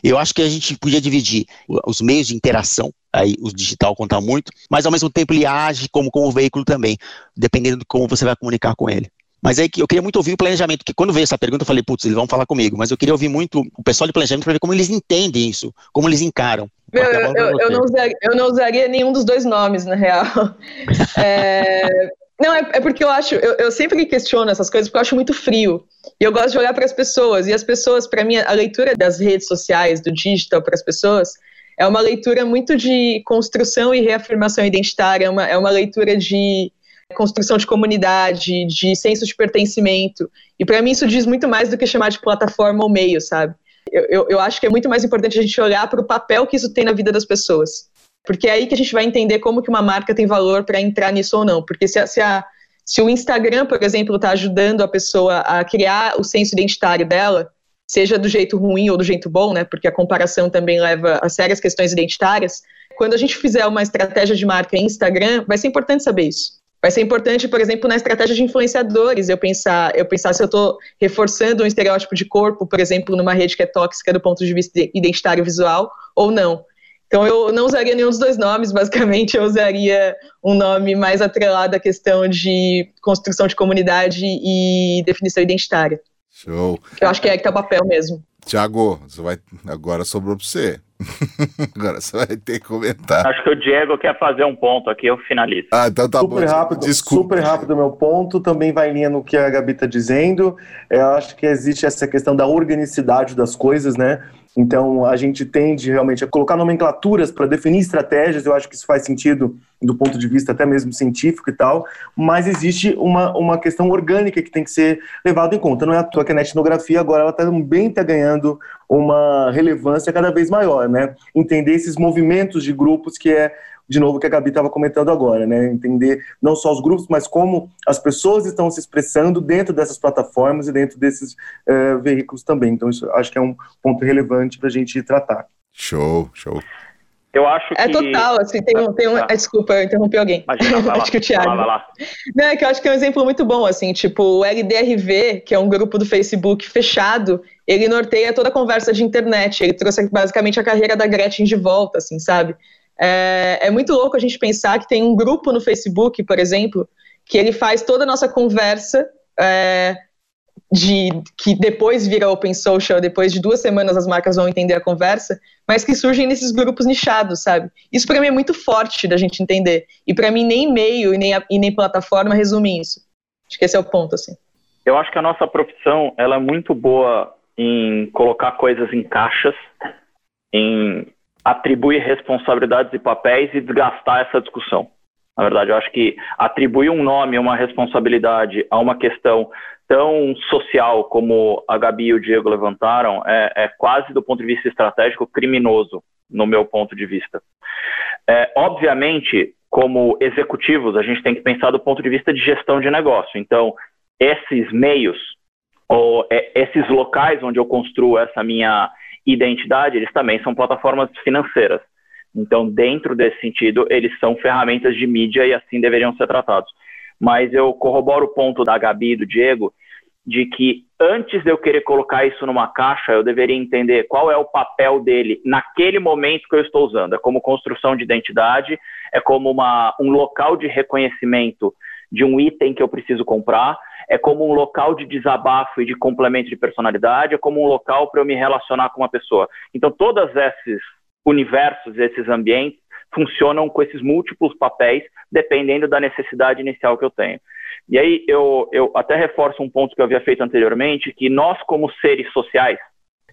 Eu acho que a gente podia dividir os meios de interação, aí o digital conta muito, mas ao mesmo tempo ele age como, como veículo também, dependendo de como você vai comunicar com ele. Mas aí eu queria muito ouvir o planejamento, que quando veio essa pergunta eu falei, putz, eles vão falar comigo, mas eu queria ouvir muito o pessoal de planejamento para ver como eles entendem isso, como eles encaram. Meu, eu, eu, eu, não usaria, eu não usaria nenhum dos dois nomes, na real. É, não, é, é, porque eu acho, eu, eu, sempre questiono essas coisas porque eu acho muito frio. E eu gosto de olhar para as pessoas. E as pessoas, para mim, a leitura das redes sociais, do digital para as pessoas, é uma leitura muito de construção e reafirmação identitária, é uma, é uma leitura de construção de comunidade, de senso de pertencimento. E para mim isso diz muito mais do que chamar de plataforma ou meio, sabe? Eu, eu, eu acho que é muito mais importante a gente olhar para o papel que isso tem na vida das pessoas. Porque é aí que a gente vai entender como que uma marca tem valor para entrar nisso ou não. Porque se, a, se, a, se o Instagram, por exemplo, está ajudando a pessoa a criar o senso identitário dela, seja do jeito ruim ou do jeito bom, né? Porque a comparação também leva a sérias questões identitárias. Quando a gente fizer uma estratégia de marca em Instagram, vai ser importante saber isso. Vai ser importante, por exemplo, na estratégia de influenciadores, eu pensar, eu pensar se eu estou reforçando um estereótipo de corpo, por exemplo, numa rede que é tóxica do ponto de vista identitário visual, ou não. Então eu não usaria nenhum dos dois nomes, basicamente eu usaria um nome mais atrelado à questão de construção de comunidade e definição identitária. Show. Eu acho que é que tá o papel mesmo. Tiago, você vai agora sobrou para você. Agora você vai ter que comentar. Acho que o Diego quer fazer um ponto aqui, eu finalizo. Ah, então tá super bom. Rápido, Desculpa. Super rápido o meu ponto, também vai em linha no que a Gabi está dizendo. Eu acho que existe essa questão da organicidade das coisas, né? Então, a gente tende realmente a colocar nomenclaturas para definir estratégias, eu acho que isso faz sentido do ponto de vista até mesmo científico e tal, mas existe uma, uma questão orgânica que tem que ser levada em conta. Não é à toa que a etnografia agora ela também está ganhando uma relevância cada vez maior, né? Entender esses movimentos de grupos que é de novo, que a Gabi estava comentando agora, né? Entender não só os grupos, mas como as pessoas estão se expressando dentro dessas plataformas e dentro desses uh, veículos também. Então, isso acho que é um ponto relevante para a gente tratar. Show, show. Eu acho é que... É total, assim, tem um, tem um... Ah. Desculpa, eu interrompi alguém. Imagina, acho que o Thiago. Vai lá, vai lá. Não, é que eu acho que é um exemplo muito bom, assim, tipo, o LDRV, que é um grupo do Facebook fechado, ele norteia toda a conversa de internet, ele trouxe basicamente a carreira da Gretchen de volta, assim, sabe? É, é muito louco a gente pensar que tem um grupo no Facebook, por exemplo, que ele faz toda a nossa conversa é, de que depois vira open social, depois de duas semanas as marcas vão entender a conversa, mas que surgem nesses grupos nichados, sabe? Isso para mim é muito forte da gente entender. E para mim nem e-mail e nem, e nem plataforma resume isso. Acho que esse é o ponto, assim. Eu acho que a nossa profissão ela é muito boa em colocar coisas em caixas, em atribuir responsabilidades e papéis e desgastar essa discussão. Na verdade, eu acho que atribuir um nome, uma responsabilidade a uma questão tão social como a Gabi e o Diego levantaram é, é quase, do ponto de vista estratégico, criminoso, no meu ponto de vista. É, obviamente, como executivos, a gente tem que pensar do ponto de vista de gestão de negócio. Então, esses meios, ou é, esses locais onde eu construo essa minha identidade, eles também são plataformas financeiras. Então, dentro desse sentido, eles são ferramentas de mídia e assim deveriam ser tratados. Mas eu corroboro o ponto da Gabi e do Diego de que antes de eu querer colocar isso numa caixa, eu deveria entender qual é o papel dele naquele momento que eu estou usando. É como construção de identidade, é como uma, um local de reconhecimento de um item que eu preciso comprar, é como um local de desabafo e de complemento de personalidade, é como um local para eu me relacionar com uma pessoa. Então, todos esses universos, esses ambientes, funcionam com esses múltiplos papéis, dependendo da necessidade inicial que eu tenho. E aí eu, eu até reforço um ponto que eu havia feito anteriormente, que nós, como seres sociais,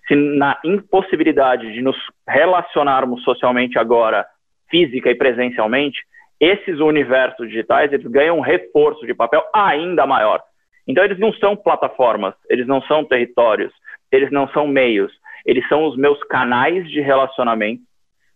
se na impossibilidade de nos relacionarmos socialmente agora, física e presencialmente, esses universos digitais eles ganham um reforço de papel ainda maior. Então eles não são plataformas, eles não são territórios, eles não são meios, eles são os meus canais de relacionamento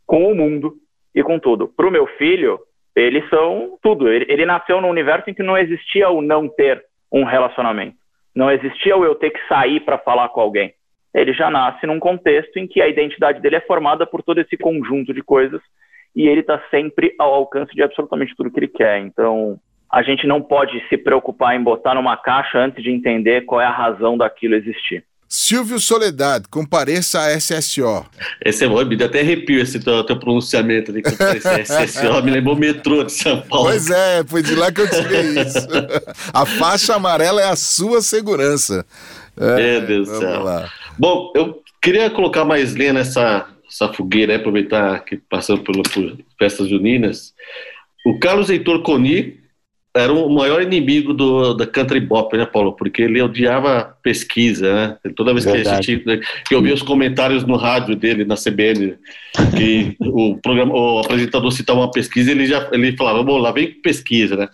com o mundo e com tudo. Para o meu filho, eles são tudo. Ele, ele nasceu num universo em que não existia o não ter um relacionamento, não existia o eu ter que sair para falar com alguém. Ele já nasce num contexto em que a identidade dele é formada por todo esse conjunto de coisas e ele está sempre ao alcance de absolutamente tudo que ele quer. Então, a gente não pode se preocupar em botar numa caixa antes de entender qual é a razão daquilo existir. Silvio Soledade, compareça a SSO. Esse é bom, me deu até arrepio esse teu, teu pronunciamento ali, SSO, me lembrou o metrô de São Paulo. Pois é, foi de lá que eu tirei isso. a faixa amarela é a sua segurança. É, Meu Deus do céu. Lá. Bom, eu queria colocar mais lenha nessa essa fogueira, né, aproveitar que passamos por, por festas juninas. O Carlos Heitor Coni era o maior inimigo do, da country bop, né, Paulo? Porque ele odiava pesquisa, né? Toda vez Verdade. que que eu via os comentários no rádio dele, na CBN, que o, programa, o apresentador citava uma pesquisa, ele já ele falava, bom, lá vem pesquisa, né?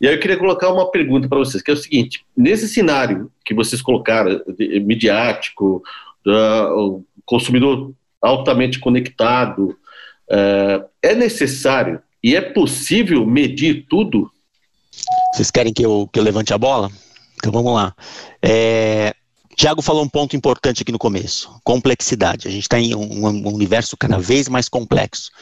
E aí eu queria colocar uma pergunta para vocês, que é o seguinte, nesse cenário que vocês colocaram, de, midiático, o consumidor altamente conectado. É, é necessário e é possível medir tudo? Vocês querem que eu, que eu levante a bola? Então vamos lá. É, Tiago falou um ponto importante aqui no começo: complexidade. A gente está em um, um, universo cada vez mais complexo.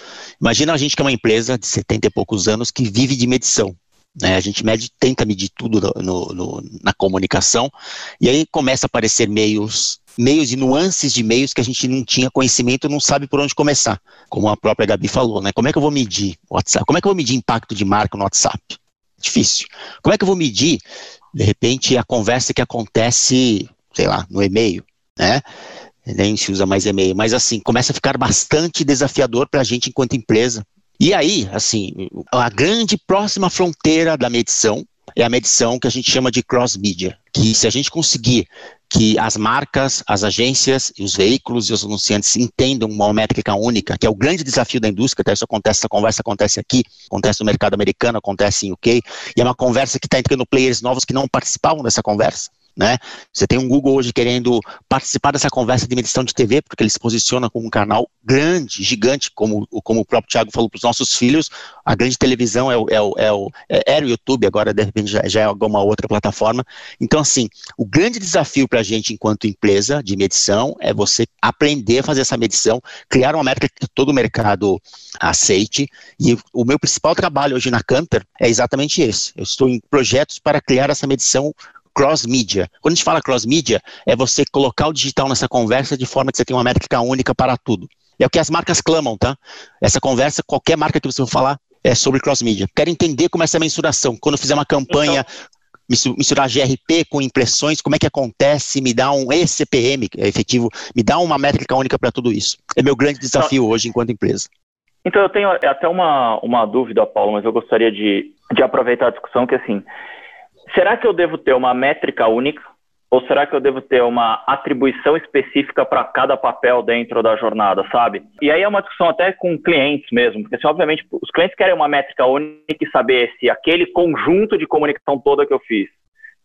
Imagina a gente que é uma empresa de 70 e poucos anos que vive de medição. Né? A gente mede, tenta medir tudo no, no, na comunicação, e aí começa a aparecer meios meios e nuances de meios que a gente não tinha conhecimento, não sabe por onde começar. Como a própria Gabi falou, né? Como é que eu vou medir WhatsApp? Como é que eu vou medir impacto de marca no WhatsApp? Difícil. Como é que eu vou medir, de repente, a conversa que acontece, sei lá, no e-mail, né? Nem se usa mais e-mail, mas assim, começa a ficar bastante desafiador para a gente enquanto empresa. E aí, assim, a grande próxima fronteira da medição é a medição que a gente chama de cross-media, que se a gente conseguir que as marcas, as agências, os veículos e os anunciantes entendam uma métrica única, que é o grande desafio da indústria, até isso acontece, essa conversa acontece aqui, acontece no mercado americano, acontece em UK, e é uma conversa que está entrando players novos que não participavam dessa conversa. Né? Você tem um Google hoje querendo participar dessa conversa de medição de TV, porque ele se posiciona como um canal grande, gigante, como, como o próprio Thiago falou para os nossos filhos, a grande televisão é o, é o, é o, é, era o YouTube, agora de repente já, já é alguma outra plataforma. Então, assim, o grande desafio para a gente enquanto empresa de medição é você aprender a fazer essa medição, criar uma métrica que todo o mercado aceite, e o meu principal trabalho hoje na Canter é exatamente esse. Eu estou em projetos para criar essa medição cross-mídia. Quando a gente fala cross-mídia, é você colocar o digital nessa conversa de forma que você tem uma métrica única para tudo. É o que as marcas clamam, tá? Essa conversa, qualquer marca que você for falar, é sobre cross-mídia. Quero entender como é essa mensuração. Quando fizer uma campanha, então, misturar GRP com impressões, como é que acontece, me dá um ECPM é efetivo, me dá uma métrica única para tudo isso. É meu grande desafio hoje enquanto empresa. Então, eu tenho até uma, uma dúvida, Paulo, mas eu gostaria de, de aproveitar a discussão, que assim, será que eu devo ter uma métrica única? Ou será que eu devo ter uma atribuição específica para cada papel dentro da jornada, sabe? E aí é uma discussão até com clientes mesmo, porque assim, obviamente os clientes querem uma métrica única e saber se aquele conjunto de comunicação toda que eu fiz,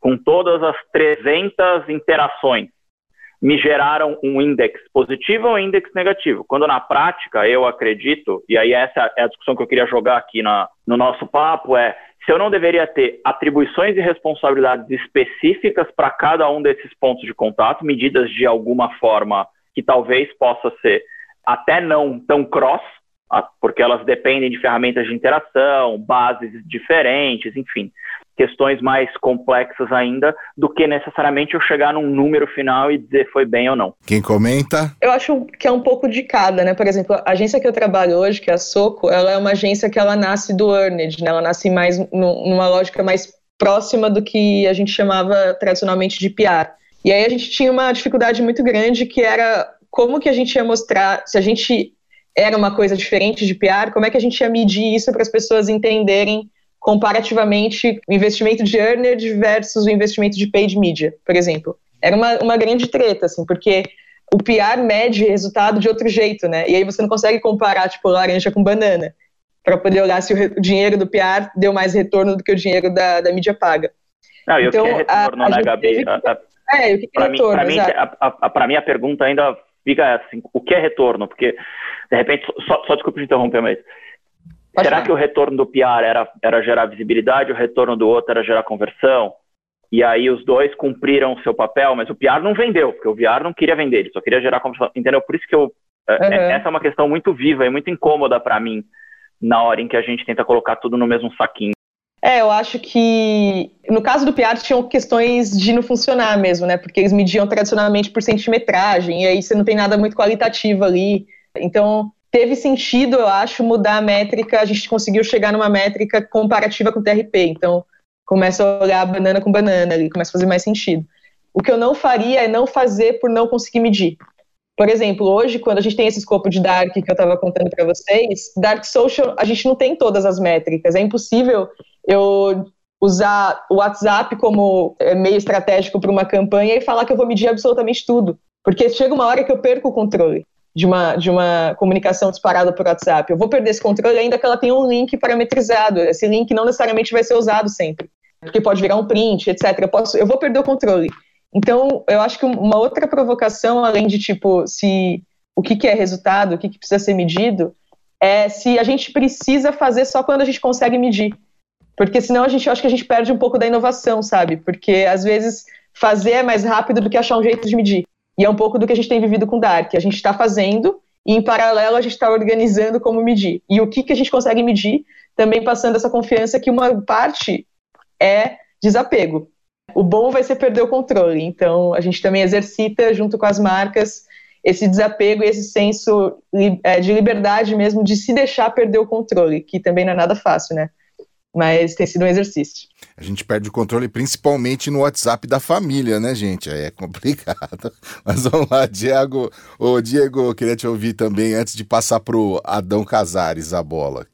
com todas as 300 interações, me geraram um index positivo ou um index negativo. Quando na prática eu acredito, e aí essa é a discussão que eu queria jogar aqui na, no nosso papo, é se eu não deveria ter atribuições e responsabilidades específicas para cada um desses pontos de contato, medidas de alguma forma que talvez possa ser até não tão cross, porque elas dependem de ferramentas de interação, bases diferentes, enfim questões mais complexas ainda do que necessariamente eu chegar num número final e dizer foi bem ou não. Quem comenta? Eu acho que é um pouco de cada, né? Por exemplo, a agência que eu trabalho hoje, que é a Soco, ela é uma agência que ela nasce do earned, né? Ela nasce mais numa lógica mais próxima do que a gente chamava tradicionalmente de PR. E aí a gente tinha uma dificuldade muito grande que era como que a gente ia mostrar, se a gente era uma coisa diferente de PR, como é que a gente ia medir isso para as pessoas entenderem comparativamente o investimento de earned versus o investimento de paid media, por exemplo. Era uma, uma grande treta, assim, porque o PR mede resultado de outro jeito, né? E aí você não consegue comparar, tipo, laranja com banana, para poder olhar se o, dinheiro do PR deu mais retorno do que o dinheiro da, da mídia paga. Não, e então, o que é retorno, a, a né, Gabi? Que... É, o que, é retorno? Para mim, mim, mim, a pergunta ainda fica assim, o que é retorno? Porque, de repente, só, só desculpe te interromper, mas Pode será falar. que o retorno do PR era, era gerar visibilidade, o retorno do outro era gerar conversão? E aí os dois cumpriram o seu papel, mas o PR não vendeu, porque o VR não queria vender, ele só queria gerar conversão, entendeu? Por isso que eu, uhum. essa é uma questão muito viva e muito incômoda para mim na hora em que a gente tenta colocar tudo no mesmo saquinho. É, eu acho que no caso do PR tinham questões de não funcionar mesmo, né? Porque eles mediam tradicionalmente por centimetragem, e aí você não tem nada muito qualitativo ali. Então, teve sentido, eu acho, mudar a métrica, a gente conseguiu chegar numa métrica comparativa com o TRP. Então, começa a olhar banana com banana ali, começa a fazer mais sentido. O que eu não faria é não fazer por não conseguir medir. Por exemplo, hoje, quando a gente tem esse escopo de Dark que eu estava contando para vocês, Dark Social, a gente não tem todas as métricas. É impossível eu usar o WhatsApp como é, meio estratégico para uma campanha e falar que eu vou medir absolutamente tudo. Porque chega uma hora que eu perco o controle de uma, de uma comunicação disparada por WhatsApp. Eu vou perder esse controle ainda que ela tenha um link parametrizado. Esse link não necessariamente vai ser usado sempre, porque pode virar um print, etc. Eu, posso, eu vou perder o controle. Então, eu acho que uma outra provocação, além de tipo, se o que, que é resultado, o que, que precisa ser medido, é se a gente precisa fazer só quando a gente consegue medir. Porque senão a gente acho que a gente perde um pouco da inovação, sabe? Porque às vezes fazer é mais rápido do que achar um jeito de medir. E é um pouco do que a gente tem vivido com Dark. A gente está fazendo e, em paralelo, a gente está organizando como medir. E o que, que a gente consegue medir, também passando essa confiança que uma parte é desapego. O bom vai ser perder o controle. Então, a gente também exercita, junto com as marcas, esse desapego e esse senso é, de liberdade mesmo de se deixar perder o controle, que também não é nada fácil, né? mas tem sido um exercício. A gente perde o controle principalmente no WhatsApp da família, né, gente? Aí é complicado. Mas vamos lá, Diego. Ô, Diego, eu queria te ouvir também antes de passar pro Adão Casares a bola.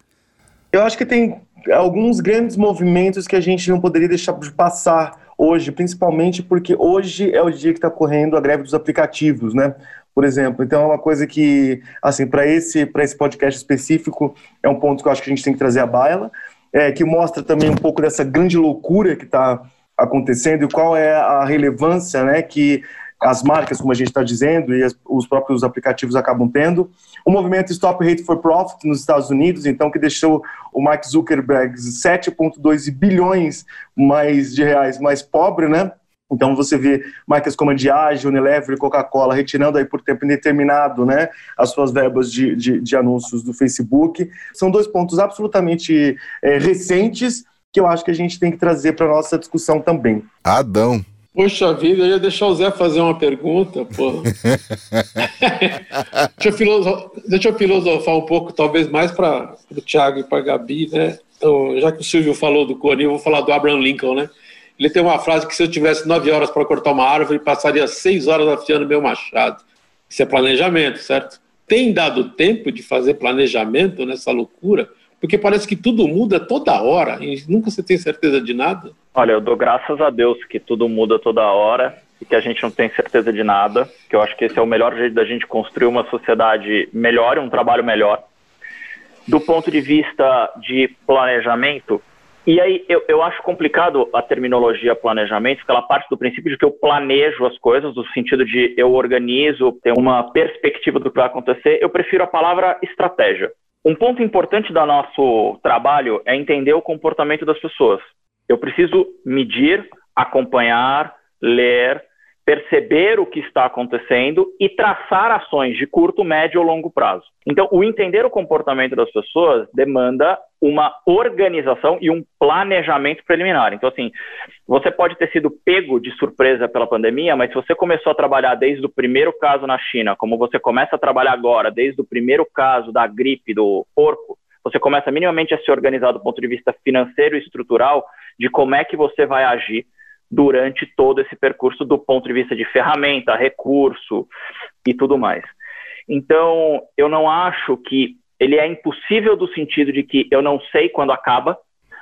Eu acho que tem alguns grandes movimentos que a gente não poderia deixar de passar hoje, principalmente porque hoje é o dia que está correndo a greve dos aplicativos, né? Por exemplo, então é uma coisa que, assim, para esse, esse podcast específico, é um ponto que eu acho que a gente tem que trazer à baila, é, que mostra também um pouco dessa grande loucura que está acontecendo e qual é a relevância né, que as marcas, como a gente está dizendo, e as, os próprios aplicativos acabam tendo. O movimento Stop Hate for Profit nos Estados Unidos, então, que deixou o Mark Zuckerberg 7,2 bilhões mais de reais mais pobre, né? Então você vê marcas como a Diageo, Unilever e Coca-Cola retirando aí por tempo indeterminado né, as suas verbas de, de, de anúncios do Facebook. São dois pontos absolutamente é, recentes que eu acho que a gente tem que trazer para a nossa discussão também. Adão. Poxa vida, eu ia deixar o Zé fazer uma pergunta, pô. deixa, eu filosofar, deixa eu filosofar um pouco, talvez mais para o Thiago e para a Gabi, né? Então, já que o Silvio falou do Coni, eu vou falar do Abraham Lincoln, né? Ele tem uma frase que se eu tivesse nove horas para cortar uma árvore, passaria seis horas afiando meu machado. Isso é planejamento, certo? Tem dado tempo de fazer planejamento nessa loucura? Porque parece que tudo muda toda hora e nunca você tem certeza de nada. Olha, eu dou graças a Deus que tudo muda toda hora e que a gente não tem certeza de nada, que eu acho que esse é o melhor jeito da gente construir uma sociedade melhor e um trabalho melhor. Do ponto de vista de planejamento, e aí, eu, eu acho complicado a terminologia planejamento, porque ela parte do princípio de que eu planejo as coisas, no sentido de eu organizo, tenho uma perspectiva do que vai acontecer. Eu prefiro a palavra estratégia. Um ponto importante do nosso trabalho é entender o comportamento das pessoas. Eu preciso medir, acompanhar, ler, perceber o que está acontecendo e traçar ações de curto, médio ou longo prazo. Então, o entender o comportamento das pessoas demanda uma organização e um planejamento preliminar. Então, assim, você pode ter sido pego de surpresa pela pandemia, mas se você começou a trabalhar desde o primeiro caso na China, como você começa a trabalhar agora, desde o primeiro caso da gripe do porco, você começa minimamente a se organizar do ponto de vista financeiro e estrutural de como é que você vai agir durante todo esse percurso do ponto de vista de ferramenta, recurso e tudo mais. Então, eu não acho que ele é impossível do sentido de que eu não sei quando acaba,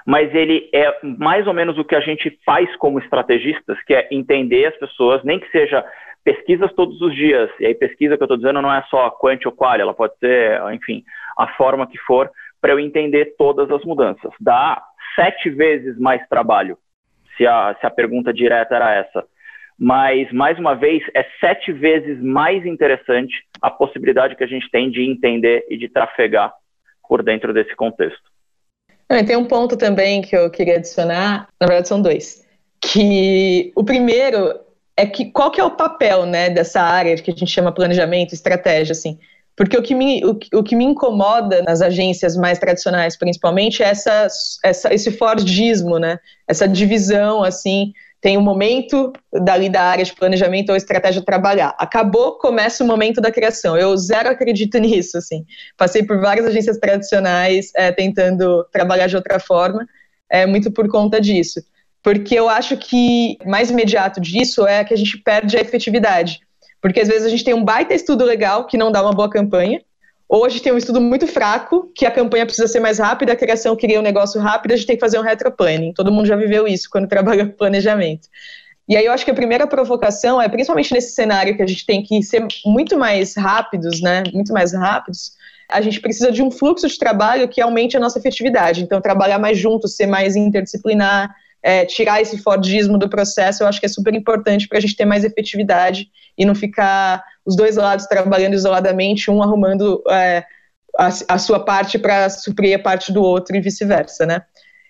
mas ele é mais ou menos o que a gente faz como estrategistas, que é entender as pessoas, nem que seja pesquisas todos os dias, e aí pesquisa que eu estou dizendo não é só quant ou qual, ela pode ser, enfim, a forma que for, para eu entender todas as mudanças. Dá sete vezes mais trabalho, se a, se a pergunta direta era essa. Mas, mais uma vez, é sete vezes mais interessante a possibilidade que a gente tem de entender e de trafegar por dentro desse contexto. Tem um ponto também que eu queria adicionar, na verdade são dois. Que o primeiro é que qual que é o papel né, dessa área que a gente chama planejamento, estratégia, assim. Porque o que, me, o, o que me incomoda nas agências mais tradicionais, principalmente, é essa, essa, esse Fordismo, né? Essa divisão, assim, tem um momento dali da área de planejamento ou estratégia trabalhar. Acabou, começa o momento da criação. Eu zero acredito nisso, assim. Passei por várias agências tradicionais é, tentando trabalhar de outra forma, é muito por conta disso. Porque eu acho que mais imediato disso é que a gente perde a efetividade. Porque às vezes a gente tem um baita estudo legal que não dá uma boa campanha, ou a gente tem um estudo muito fraco, que a campanha precisa ser mais rápida, a criação queria um negócio rápido, a gente tem que fazer um retroplanning. Todo mundo já viveu isso quando trabalha com planejamento. E aí eu acho que a primeira provocação é, principalmente nesse cenário que a gente tem que ser muito mais rápidos, né? Muito mais rápidos. A gente precisa de um fluxo de trabalho que aumente a nossa efetividade. Então, trabalhar mais juntos, ser mais interdisciplinar, é, tirar esse Fordismo do processo, eu acho que é super importante para a gente ter mais efetividade e não ficar os dois lados trabalhando isoladamente, um arrumando é, a, a, sua parte para suprir a parte do outro e vice-versa, né?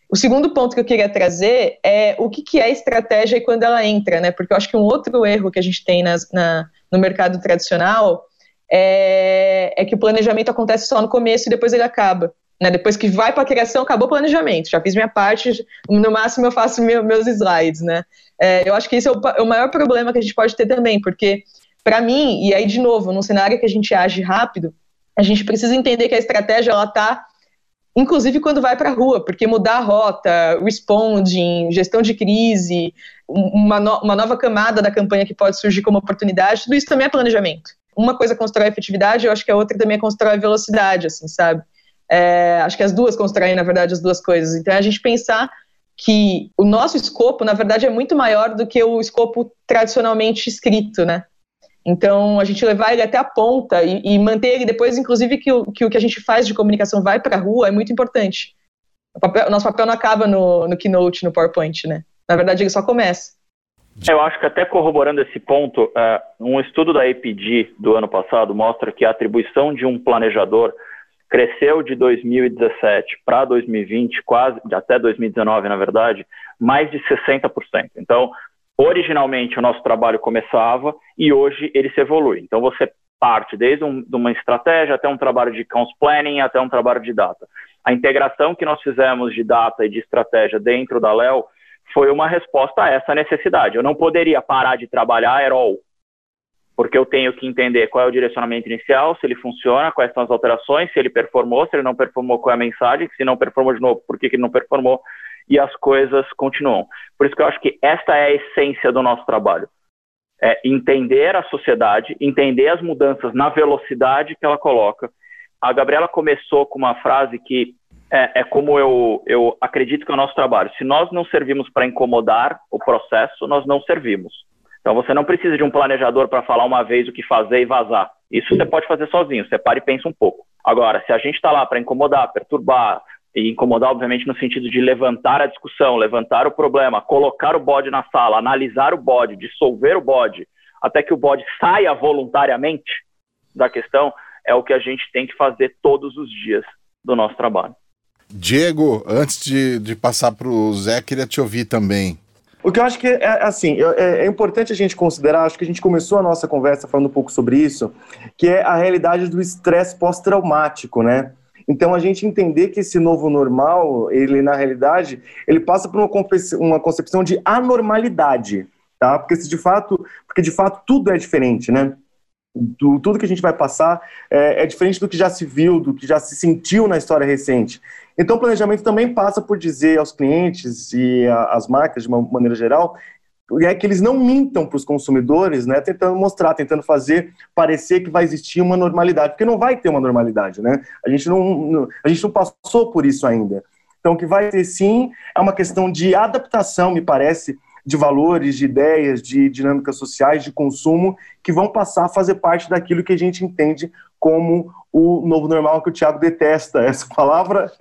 O segundo ponto que eu queria trazer é o que, que é estratégia e quando ela entra, né? Porque eu acho que um outro erro que a gente tem nas, na, no mercado tradicional é, é que o planejamento acontece só no começo e depois ele acaba. Né, depois que vai para a criação, acabou o planejamento. Já fiz minha parte, no máximo eu faço meu, meus slides, né? É, eu acho que esse é o, o, maior problema que a gente pode ter também, porque para mim, e aí de novo, num cenário que a gente age rápido, a gente precisa entender que a estratégia ela está inclusive quando vai para a rua, porque mudar a rota, responding, gestão de crise, uma, no, uma nova camada da campanha que pode surgir como oportunidade, tudo isso também é planejamento. Uma coisa constrói efetividade, eu acho que a outra também constrói velocidade, assim, sabe? É, acho que as duas constroem, na verdade, as duas coisas. Então, é a gente pensar que o nosso escopo, na verdade, é muito maior do que o escopo tradicionalmente escrito, né? Então, a gente levar ele até a ponta e, e manter ele depois, inclusive, que o, que o que a gente faz de comunicação vai para a rua é muito importante. O, papel, o, nosso papel não acaba no, no Keynote, no PowerPoint, né? Na verdade, ele só começa. Eu acho que até corroborando esse ponto, uh, um estudo da APG do ano passado mostra que a atribuição de um planejador cresceu de 2017 para 2020, quase até 2019, na verdade, mais de 60%. Então, originalmente o nosso trabalho começava e hoje ele se evolui. Então, você parte desde um, de uma estratégia até um trabalho de accounts planning, até um trabalho de data. A integração que nós fizemos de data e de estratégia dentro da Léo foi uma resposta a essa necessidade. Eu não poderia parar de trabalhar at all, porque eu tenho que entender qual é o direcionamento inicial, se ele funciona, quais são as alterações, se ele performou, se ele não performou, qual é a mensagem, se não performou de novo, por que, que ele não performou, e as coisas continuam. Por isso que eu acho que esta é a essência do nosso trabalho. É entender a sociedade, entender as mudanças na velocidade que ela coloca. A Gabriela começou com uma frase que é, é como eu, eu acredito que é o nosso trabalho. Se nós não servimos para incomodar o processo, nós não servimos. Então você não precisa de um planejador para falar uma vez o que fazer e vazar. Isso você pode fazer sozinho, você para e pensa um pouco. Agora, se a gente está lá para incomodar, perturbar, e incomodar, obviamente, no sentido de levantar a discussão, levantar o problema, colocar o bode na sala, analisar o bode, dissolver o bode, até que o bode saia voluntariamente da questão, é o que a gente tem que fazer todos os dias do nosso trabalho. Diego, antes de, de passar para o Zé, queria te ouvir também. O que eu acho que é, é assim, é, é, importante a gente considerar, acho que a gente começou a nossa conversa falando um pouco sobre isso, que é a realidade do estresse pós-traumático, né? Então a gente entender que esse novo normal, ele na realidade, ele passa por uma, uma concepção de anormalidade, tá? Porque se de fato, porque de fato tudo é diferente, né? Do, tudo que a gente vai passar é, é, diferente do que já se viu, do que já se sentiu na história recente. Então, o planejamento também passa por dizer aos clientes e às marcas, de uma maneira geral, é que eles não mintam para os consumidores, né, tentando mostrar, tentando fazer parecer que vai existir uma normalidade, porque não vai ter uma normalidade, né? A gente não, a gente não passou por isso ainda. Então, o que vai ter sim é uma questão de adaptação, me parece, de valores, de ideias, de dinâmicas sociais, de consumo, que vão passar a fazer parte daquilo que a gente entende como o novo normal, que o Tiago detesta essa palavra,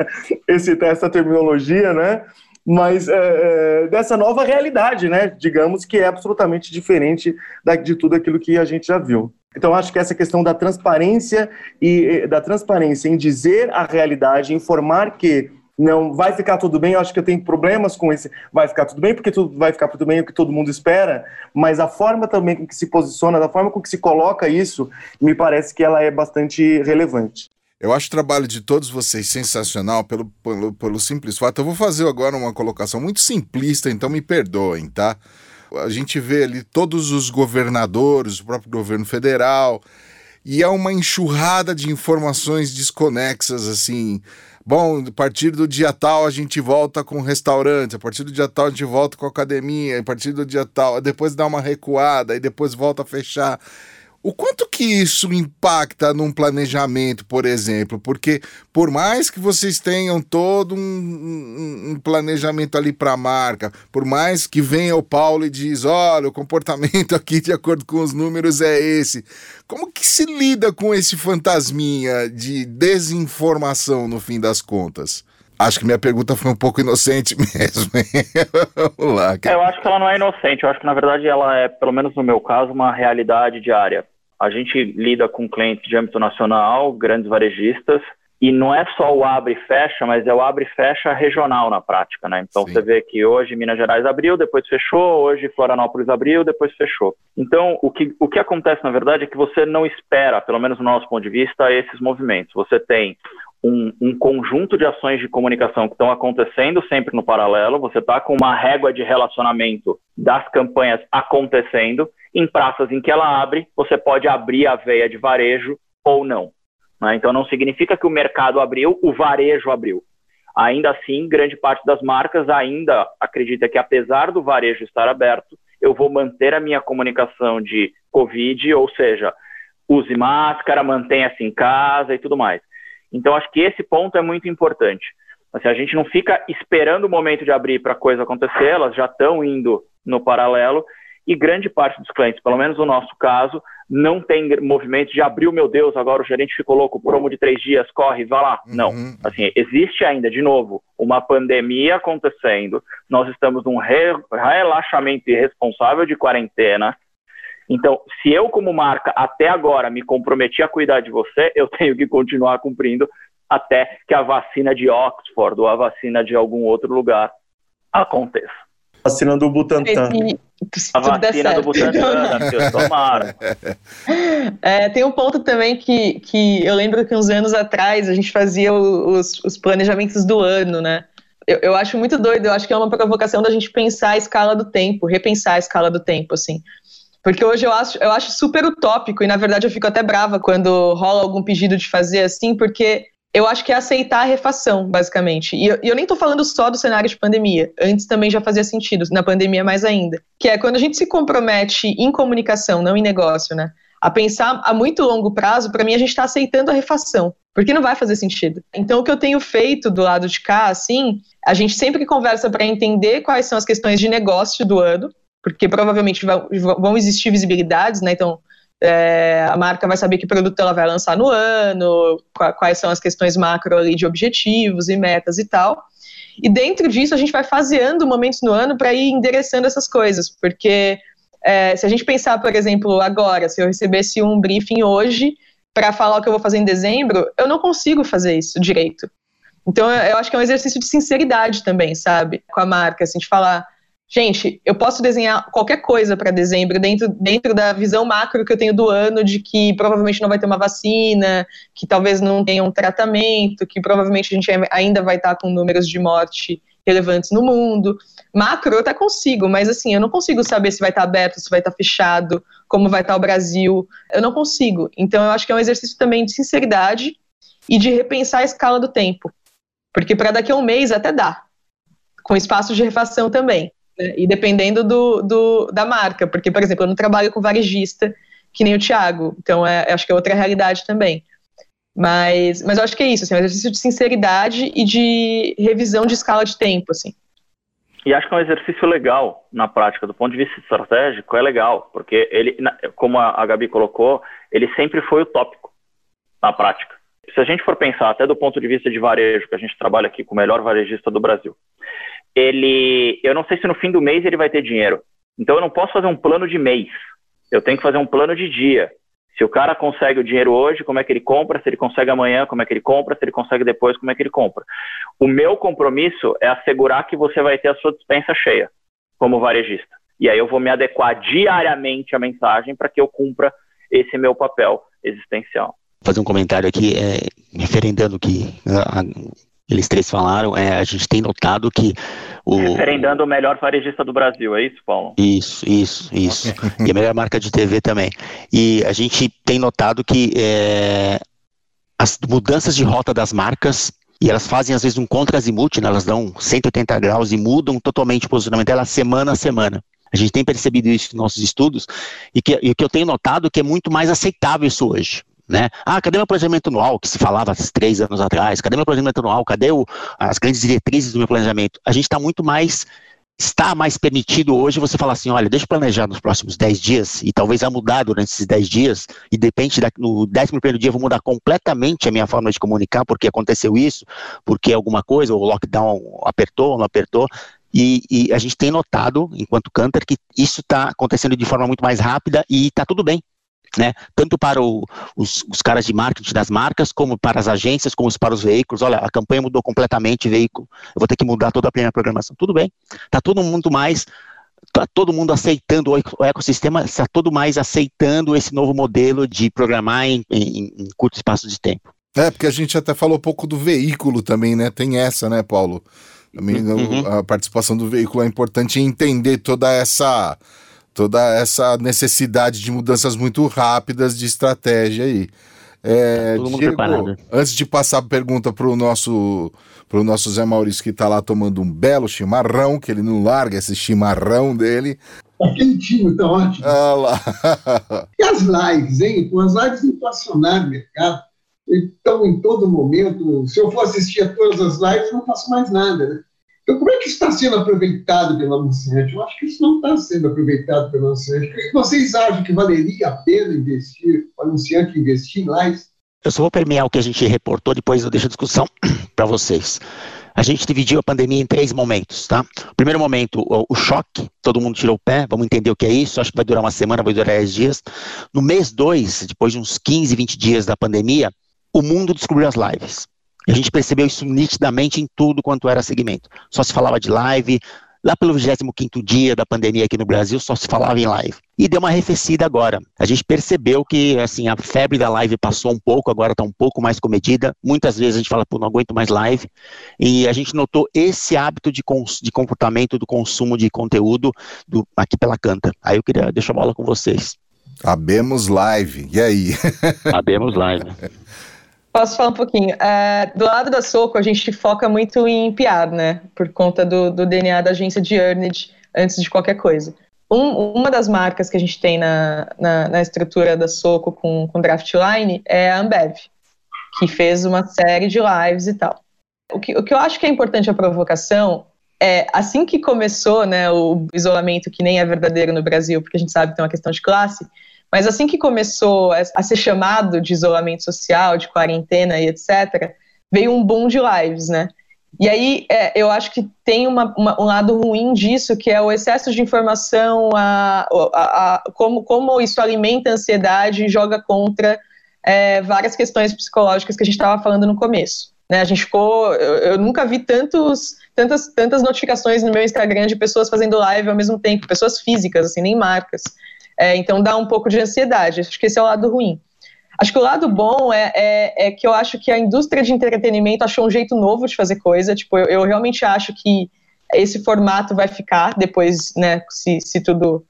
esse, essa terminologia, né? Mas é, é, dessa nova realidade, né? Digamos que é absolutamente diferente de tudo aquilo que a gente já viu. Então, acho que essa questão da transparência e da transparência em dizer a realidade, informar que não vai ficar tudo bem. Eu acho que eu tenho problemas com esse vai ficar tudo bem, porque tudo vai ficar tudo bem, o que todo mundo espera, mas a forma também com que se posiciona, da forma com que se coloca isso, me parece que ela é bastante relevante. Eu acho o trabalho de todos vocês sensacional pelo, pelo, pelo simples fato. Eu vou fazer agora uma colocação muito simplista, então me perdoem, tá? A gente vê ali todos os governadores, o próprio governo federal, e é uma enxurrada de informações desconexas, assim bom, a partir do dia tal a gente volta com o restaurante, a partir do dia tal a gente volta com a academia, a partir do dia tal, depois dá uma recuada e depois volta a fechar. O quanto que isso impacta num planejamento, por exemplo? Porque por mais que vocês tenham todo um, um, um planejamento ali para a marca, por mais que venha o Paulo e diz, olha, o comportamento aqui de acordo com os números é esse, como que se lida com esse fantasminha de desinformação no fim das contas? Acho que minha pergunta foi um pouco inocente mesmo. Vamos lá. Cara. Eu acho que ela não é inocente. Eu acho que, na verdade, ela é, pelo menos no meu caso, uma realidade diária. A gente lida com clientes de âmbito nacional, grandes varejistas, e não é só o abre e fecha, mas é o abre e fecha regional na prática, né? Então Sim. você vê que hoje Minas Gerais abriu, depois fechou, hoje Florianópolis abriu, depois fechou. Então o que, o que acontece na verdade é que você não espera, pelo menos no nosso ponto de vista, esses movimentos. Você tem um, um, conjunto de ações de comunicação que estão acontecendo sempre no paralelo, você está com uma régua de relacionamento das campanhas acontecendo, em praças em que ela abre, você pode abrir a veia de varejo ou não. Né? Então não significa que o mercado abriu, o varejo abriu. Ainda assim, grande parte das marcas ainda acredita que apesar do varejo estar aberto, eu vou manter a minha comunicação de Covid, ou seja, use máscara, mantenha-se em casa e tudo mais. Então, acho que esse ponto é muito importante. Assim, a gente não fica esperando o momento de abrir para a coisa acontecer, elas já estão indo no paralelo, e grande parte dos clientes, pelo menos no nosso caso, não tem movimento de abrir, meu Deus, agora o gerente ficou louco, promo de três dias, corre, vá lá. Uhum. Não. Assim, existe ainda, de novo, uma pandemia acontecendo, nós estamos num re relaxamento irresponsável de quarentena, então, se eu, como marca, até agora me comprometi a cuidar de você, eu tenho que continuar cumprindo até que a vacina de Oxford ou a vacina de algum outro lugar aconteça. Vacina do Butantan. A vacina do Butantan, tomara. É, tem um ponto também que, que eu lembro que uns anos atrás a gente fazia os, os planejamentos do ano, né? Eu, eu, acho muito doido, eu acho que é uma provocação da gente pensar a escala do tempo, repensar a escala do tempo, assim. Porque hoje eu acho, eu acho super utópico e, na verdade, eu fico até brava quando rola algum pedido de fazer assim, porque eu acho que é aceitar a refação, basicamente. E eu, eu nem estou falando só do cenário de pandemia. Antes também já fazia sentido, na pandemia mais ainda. Que é quando a gente se compromete em comunicação, não em negócio, né? A pensar a muito longo prazo, para mim, a gente está aceitando a refação. Porque não vai fazer sentido. Então, o que eu tenho feito do lado de cá, assim, a gente sempre conversa para entender quais são as questões de negócio do ano, porque provavelmente vão existir visibilidades, né? Então, é, a marca vai saber que produto ela vai lançar no ano, quais são as questões macro ali de objetivos e metas e tal. E dentro disso, a gente vai faseando momentos no ano para ir endereçando essas coisas, porque é, se a gente pensar, por exemplo, agora, se eu recebesse um briefing hoje para falar o que eu vou fazer em dezembro, eu não consigo fazer isso direito. Então, eu acho que é um exercício de sinceridade também, sabe? Com a marca, assim, de falar, Gente, eu posso desenhar qualquer coisa para dezembro dentro, dentro da visão macro que eu tenho do ano de que provavelmente não vai ter uma vacina, que talvez não tenha um tratamento, que provavelmente a gente ainda vai estar com números de morte relevantes no mundo. Macro eu até consigo, mas assim, eu não consigo saber se vai estar aberto, se vai estar fechado, como vai estar o Brasil. Eu não consigo. Então eu acho que é um exercício também de sinceridade e de repensar a escala do tempo. Porque para daqui a um mês até dá, com espaço de refação também né? e dependendo do, do, da marca, porque, por exemplo, eu não trabalho com varejista, que nem o Thiago, então é, acho que é outra realidade também. Mas, mas eu acho que é isso, assim, é um exercício de sinceridade e de revisão de escala de tempo, assim. E acho que é um exercício legal na prática, do ponto de vista estratégico, é legal, porque ele, como a Gabi colocou, ele sempre foi utópico na prática. Se a gente for pensar até do ponto de vista de varejo, que a gente trabalha aqui com o melhor varejista do Brasil, ele, eu não sei se no fim do mês ele vai ter dinheiro. Então eu não posso fazer um plano de mês. Eu tenho que fazer um plano de dia. Se o cara consegue o dinheiro hoje, como é que ele compra? Se ele consegue amanhã, como é que ele compra? Se ele consegue depois, como é que ele compra? O meu compromisso é assegurar que você vai ter a sua dispensa cheia, como varejista. E aí eu vou me adequar diariamente à mensagem para que eu cumpra esse meu papel existencial. Fazer um comentário aqui, é, referendando que a, eles três falaram, é, a gente tem notado que o... Referendando o melhor varejista do Brasil, é isso, Paulo? Isso, isso, isso. e a melhor marca de TV também. E a gente tem notado que é, as mudanças de rota das marcas e elas fazem às vezes um contra-azimuth, né? elas dão 180 graus e mudam totalmente o posicionamento dela semana a semana. A gente tem percebido isso nos nossos estudos e que, e que eu tenho notado que é muito mais aceitável isso hoje. Né? Ah, cadê meu planejamento anual, que se falava há três anos atrás? Cadê meu planejamento anual? Cadê o, as grandes diretrizes do meu planejamento? A gente está muito mais está mais permitido hoje você falar assim, olha, deixa eu planejar nos próximos 10 dias, e talvez vai mudar durante esses 10 dias, e depende, da, no 11 primeiro dia eu vou mudar completamente a minha forma de comunicar, porque aconteceu isso, porque alguma coisa, o lockdown apertou ou não apertou, e, e, a gente tem notado, enquanto Cantor, que isso está acontecendo de forma muito mais rápida e está tudo bem né? Tanto para o, os, os, caras de marketing das marcas, como para as agências, como para os veículos. Olha, a campanha mudou completamente, veículo. Eu vou ter que mudar toda a primeira programação. Tudo bem. Está todo mundo mais. Está todo mundo aceitando o ecossistema, está todo mais aceitando esse novo modelo de programar em, em, em curto espaço de tempo. É, porque a gente até falou um pouco do veículo também, né? Tem essa, né, Paulo? Uhum. A participação do veículo é importante entender toda essa toda essa necessidade de mudanças muito rápidas de estratégia aí. É, Todo Diego, preparado. antes de passar a pergunta para o nosso, pro nosso Zé Maurício, que está lá tomando um belo chimarrão, que ele não larga esse chimarrão dele. Tá quentinho, tá ótimo. Ah lá. e as lives, hein? As lives inflacionaram o mercado. Estão em todo momento. Se eu for assistir a todas as lives, não faço mais nada, né? Então, como é que está sendo aproveitado pelo anunciante? Eu acho que isso não está sendo aproveitado pelo anunciante. Vocês acham que valeria a pena investir, o anunciante investir lives? Eu só vou permear o que a gente reportou, depois eu deixo a discussão para vocês. A gente dividiu a pandemia em três momentos, tá? Primeiro momento, o, o, choque, todo mundo tirou o pé, vamos entender o que é isso, acho que vai durar uma semana, vai durar 10 dias. No mês 2, depois de uns 15, 20 dias da pandemia, o mundo descobriu as lives. A gente percebeu isso nitidamente em tudo quanto era segmento. Só se falava de live, lá pelo 25º dia da pandemia aqui no Brasil, só se falava em live. E deu uma arrefecida agora. A gente percebeu que, assim, a febre da live passou um pouco, agora está um pouco mais comedida. Muitas vezes a gente fala, pô, não aguento mais live. E a gente notou esse hábito de, de comportamento do consumo de conteúdo do, aqui pela Canta. Aí eu queria deixar a bola com vocês. Abemos live. E aí? Abemos live. Posso falar um pouquinho? Uh, do lado da Soco, a gente foca muito em PR, né? Por conta do, do DNA da agência de Earned, antes de qualquer coisa. Um, uma das marcas que a gente tem na, na, na estrutura da Soco com, com Draftline é a Ambev, que fez uma série de lives e tal. O que, o que eu acho que é importante a provocação é, assim que começou né, o isolamento, que nem é verdadeiro no Brasil, porque a gente sabe que tem uma questão de classe, mas assim que começou a ser chamado de isolamento social, de quarentena e etc., veio um boom de lives, né? E aí é, eu acho que tem uma, uma, um lado ruim disso, que é o excesso de informação, a, a, a como, como isso alimenta a ansiedade e joga contra é, várias questões psicológicas que a gente estava falando no começo. Né? A gente ficou. Eu, eu, nunca vi tantos, tantas, tantas notificações no meu Instagram de pessoas fazendo live ao mesmo tempo, pessoas físicas, assim, nem marcas. É, então dá um pouco de ansiedade. Acho que esse é o lado ruim. Acho que o lado bom é, é, é, que eu acho que a indústria de entretenimento achou um jeito novo de fazer coisa. Tipo, eu, eu realmente acho que esse formato vai ficar depois, né, se, se tudo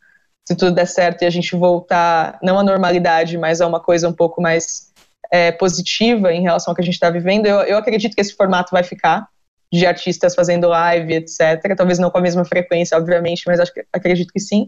se tudo der certo e a gente voltar não à normalidade, mas a uma coisa um pouco mais é, positiva em relação ao que a gente está vivendo, eu, eu acredito que esse formato vai ficar. de artistas fazendo live, etc. Talvez não com a mesma frequência, obviamente, mas acho que, acredito que sim.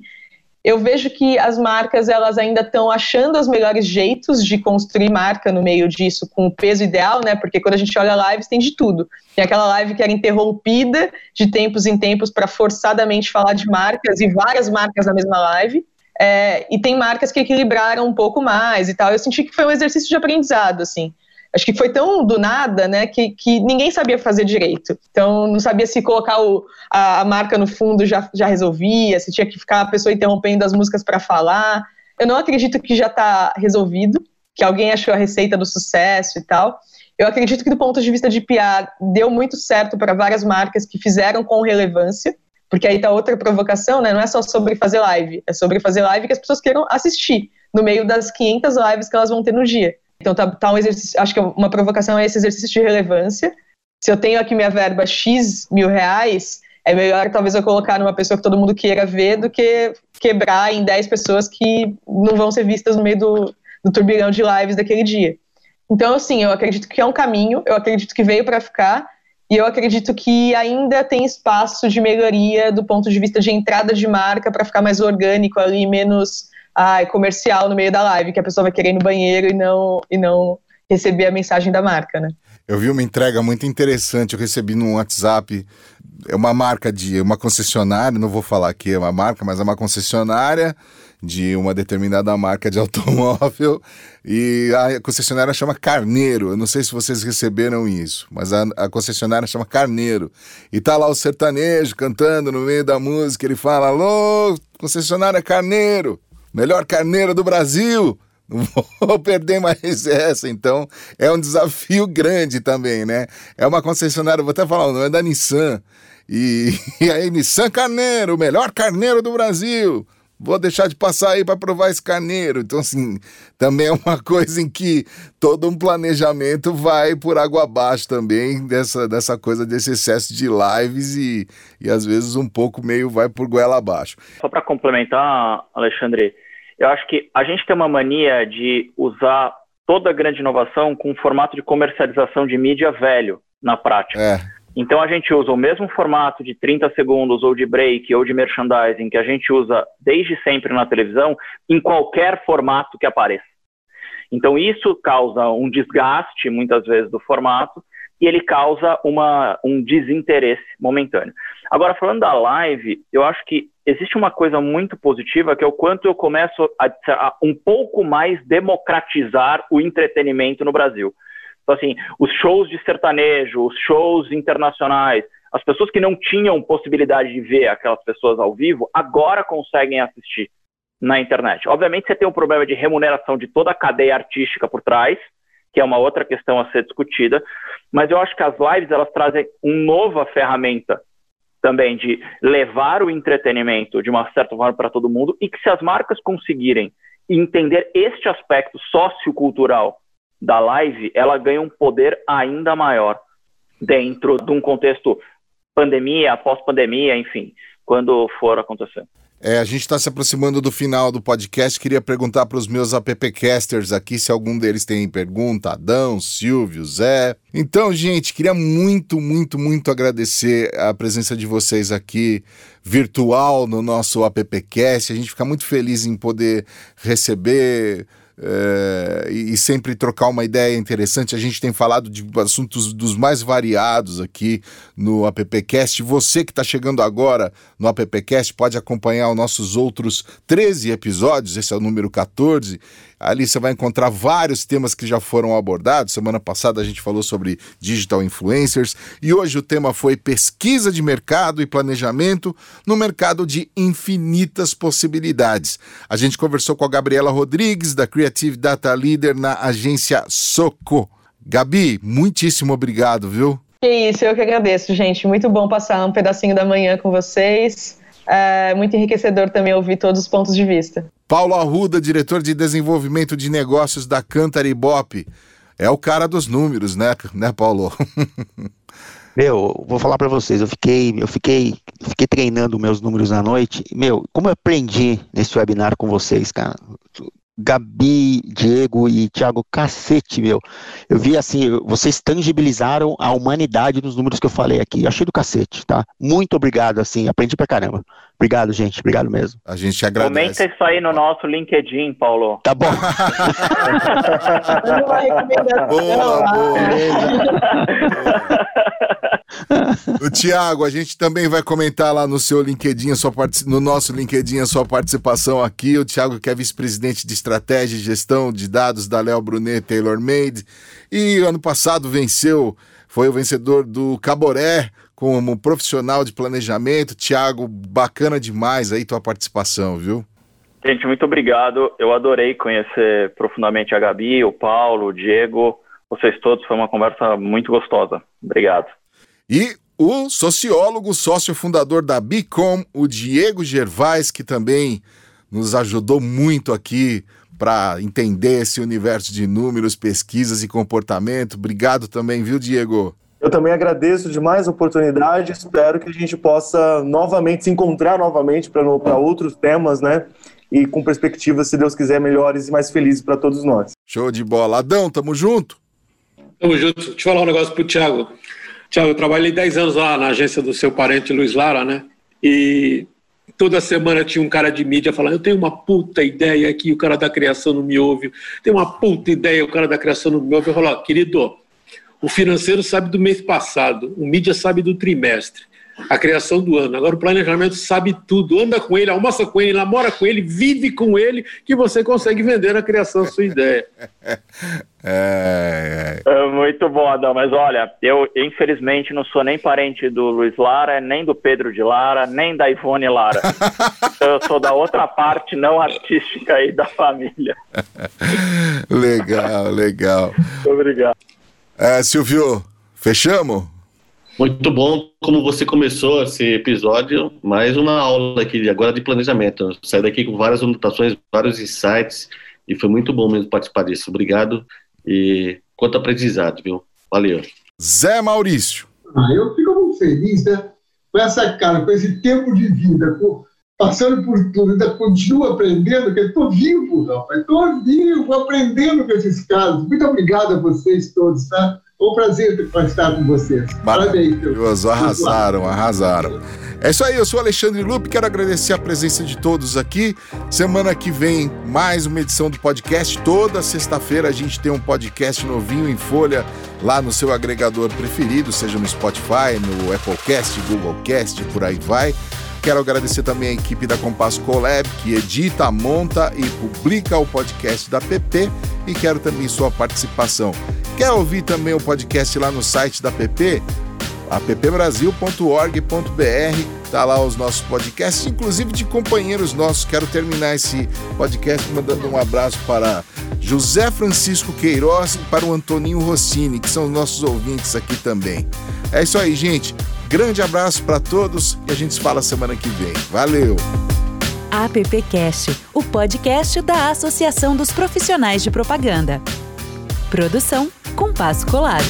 Eu vejo que as marcas elas ainda estão achando os melhores jeitos de construir marca no meio disso com o peso ideal, né? Porque quando a gente olha lives tem de tudo. Tem aquela live que era interrompida de tempos em tempos para forçadamente falar de marcas e várias marcas na mesma live. É, e tem marcas que equilibraram um pouco mais e tal. Eu senti que foi um exercício de aprendizado, assim acho que foi tão do nada, né, que, que ninguém sabia fazer direito. Então, não sabia se colocar o, a, a, marca no fundo já, já resolvia, se tinha que ficar a pessoa interrompendo as músicas para falar. Eu não acredito que já está resolvido, que alguém achou a receita do sucesso e tal. Eu acredito que, do ponto de vista de PR, deu muito certo para várias marcas que fizeram com relevância, porque aí tá outra provocação, né? Não é só sobre fazer live, é sobre fazer live que as pessoas queiram assistir no meio das 500 lives que elas vão ter no dia. Então tá, tá um exercício, acho que uma provocação é esse exercício de relevância. Se eu tenho aqui minha verba X mil reais, é melhor talvez eu colocar numa pessoa que todo mundo queira ver do que quebrar em 10 pessoas que não vão ser vistas no meio do, do turbilhão de lives daquele dia. Então, assim, eu acredito que é um caminho, eu acredito que veio para ficar, e eu acredito que ainda tem espaço de melhoria do ponto de vista de entrada de marca para ficar mais orgânico ali, menos ah, comercial no meio da live, que a pessoa vai querer ir no banheiro e não, e não receber a mensagem da marca, né? Eu vi uma entrega muito interessante, eu recebi no WhatsApp, é uma marca de uma concessionária, não vou falar aqui é uma marca, mas é uma concessionária de uma determinada marca de automóvel e a concessionária chama Carneiro. Eu não sei se vocês receberam isso, mas a, a, concessionária chama Carneiro. E tá lá o sertanejo cantando no meio da música, ele fala: "Alô, concessionária Carneiro" melhor carneiro do Brasil. Não vou perder mais essa, então é um desafio grande também, né? É uma concessionária, vou até falar o nome, é da Nissan. E, e aí, Nissan Carneiro, melhor carneiro do Brasil vou deixar de passar aí para provar esse carneiro. Então, assim, também é uma coisa em que todo um planejamento vai por água abaixo também, dessa, dessa coisa desse excesso de lives e, e às vezes um pouco meio vai por goela abaixo. Só para complementar, Alexandre, eu acho que a gente tem uma mania de usar toda a grande inovação com um formato de comercialização de mídia velho na prática. É. Então a gente usa o mesmo formato de 30 segundos ou de break ou de merchandising que a gente usa desde sempre na televisão em qualquer formato que apareça. Então isso causa um desgaste muitas vezes do formato e ele causa uma, um desinteresse momentâneo. Agora falando da live, eu acho que existe uma coisa muito positiva que é o quanto eu começo a, a um pouco mais democratizar o entretenimento no Brasil. Então, assim, os shows de sertanejo, os shows internacionais, as pessoas que não tinham possibilidade de ver aquelas pessoas ao vivo, agora conseguem assistir na internet. Obviamente, você tem um problema de remuneração de toda a cadeia artística por trás, que é uma outra questão a ser discutida, mas eu acho que as lives elas trazem uma nova ferramenta também de levar o entretenimento de uma certa forma para todo mundo e que se as marcas conseguirem entender este aspecto sociocultural da live, ela ganha um poder ainda maior dentro de um contexto pandemia, pós-pandemia, enfim, quando for acontecer. É, a gente está se aproximando do final do podcast. Queria perguntar para os meus appcasters aqui se algum deles tem pergunta. Adão, Silvio, Zé. Então, gente, queria muito, muito, muito agradecer a presença de vocês aqui virtual no nosso appcast. A gente fica muito feliz em poder receber é, e, sempre trocar uma ideia interessante. A gente tem falado de assuntos dos mais variados aqui no AppCast. Você que está chegando agora no AppCast pode acompanhar os nossos outros 13 episódios, esse é o número 14. Ali você vai encontrar vários temas que já foram abordados. Semana passada a gente falou sobre digital influencers e hoje o tema foi pesquisa de mercado e planejamento no mercado de infinitas possibilidades. A gente conversou com a Gabriela Rodrigues, da Creative Data Leader na agência Soco. Gabi, muitíssimo obrigado, viu? Que isso, eu que agradeço, gente. Muito bom passar um pedacinho da manhã com vocês. É muito enriquecedor também ouvir todos os pontos de vista. Paulo Arruda, diretor de desenvolvimento de negócios da Cantar Ibope. É o cara dos números, né, né Paulo? Meu, vou falar para vocês, eu fiquei, eu fiquei, fiquei treinando meus números na noite. Meu, como eu aprendi nesse webinar com vocês, cara? Gabi, Diego e Thiago, cacete, meu. Eu vi assim, vocês tangibilizaram a humanidade nos números que eu falei aqui. Eu achei do cacete, tá? Muito obrigado, assim, aprendi pra caramba. Obrigado, gente, obrigado mesmo. A gente agradece. Comenta isso aí no nosso LinkedIn, Paulo. Tá bom. Uma recomendação Boa, boa. O Tiago, a gente também vai comentar lá no seu LinkedIn, a sua partici- no nosso LinkedIn, a sua participação aqui. O Tiago, que é vice-presidente de estratégia e gestão de dados da Léo Brunet Taylor Made. E ano passado venceu, foi o vencedor do Caboré como profissional de planejamento. Tiago, bacana demais aí tua participação, viu? Gente, muito obrigado. Eu adorei conhecer profundamente a Gabi, o Paulo, o Diego, vocês todos. Foi uma conversa muito gostosa. Obrigado. E o sociólogo, sócio fundador da Bicom, o Diego Gervais, que também nos ajudou muito aqui para entender esse universo de números, pesquisas e comportamento. Obrigado também, viu, Diego? Eu também agradeço demais a oportunidade. Espero que a gente possa novamente se encontrar novamente para outros temas, né? E com perspectivas, se Deus quiser, melhores e mais felizes para todos nós. Show de bola. Adão, tamo junto? Tamo junto. Deixa eu falar um negócio pro Thiago. Thiago, eu trabalhei 10 anos lá na agência do seu parente Luiz Lara, né? E toda semana tinha um cara de mídia falando: Eu tenho uma puta ideia aqui, o cara da criação não me ouve. Tem uma puta ideia, o cara da criação não me ouve. Eu falo: ó, Querido, o financeiro sabe do mês passado, o mídia sabe do trimestre, a criação do ano. Agora o planejamento sabe tudo. Anda com ele, almoça com ele, namora com ele, vive com ele, que você consegue vender na criação sua ideia. É, é. É muito bom, Adão. Mas olha, eu infelizmente não sou nem parente do Luiz Lara, nem do Pedro de Lara, nem da Ivone Lara. Eu sou da outra parte não artística aí da família. Legal, legal. Muito obrigado. É, Silvio, fechamos? Muito bom como você começou esse episódio, mais uma aula aqui agora de planejamento. Saí daqui com várias anotações, vários insights e foi muito bom mesmo participar disso. Obrigado e quanto aprendizado, viu? Valeu. Zé Maurício. Ah, eu fico muito feliz, né? Com essa cara, com esse tempo de vida, com- passando por tudo, ainda continuo aprendendo, porque estou vivo, rapaz. Estou vivo, aprendendo com esses casos. Muito obrigado a vocês todos, tá? Foi um prazer estar com vocês. Parabéns. meu. Maravilhoso, arrasaram, arrasaram. É isso aí, eu sou Alexandre Lupe, quero agradecer a presença de todos aqui. Semana que vem, mais uma edição do podcast. Toda sexta-feira a gente tem um podcast novinho em folha lá no seu agregador preferido, seja no Spotify, no Applecast, Google Cast, por aí vai. Quero agradecer também a equipe da Compass Collab, que edita, monta e publica o podcast da PP. E quero também sua participação. Quer ouvir também o podcast lá no site da PP? appbrasil.org.br, tá lá os nossos podcasts, inclusive de companheiros nossos. Quero terminar esse podcast mandando um abraço para José Francisco Queiroz e para o Antoninho Rossini, que são nossos ouvintes aqui também. É isso aí, gente. Grande abraço para todos e a gente se fala semana que vem. Valeu! AppCast, o podcast da Associação dos Profissionais de Propaganda. Produção Compasso Colab.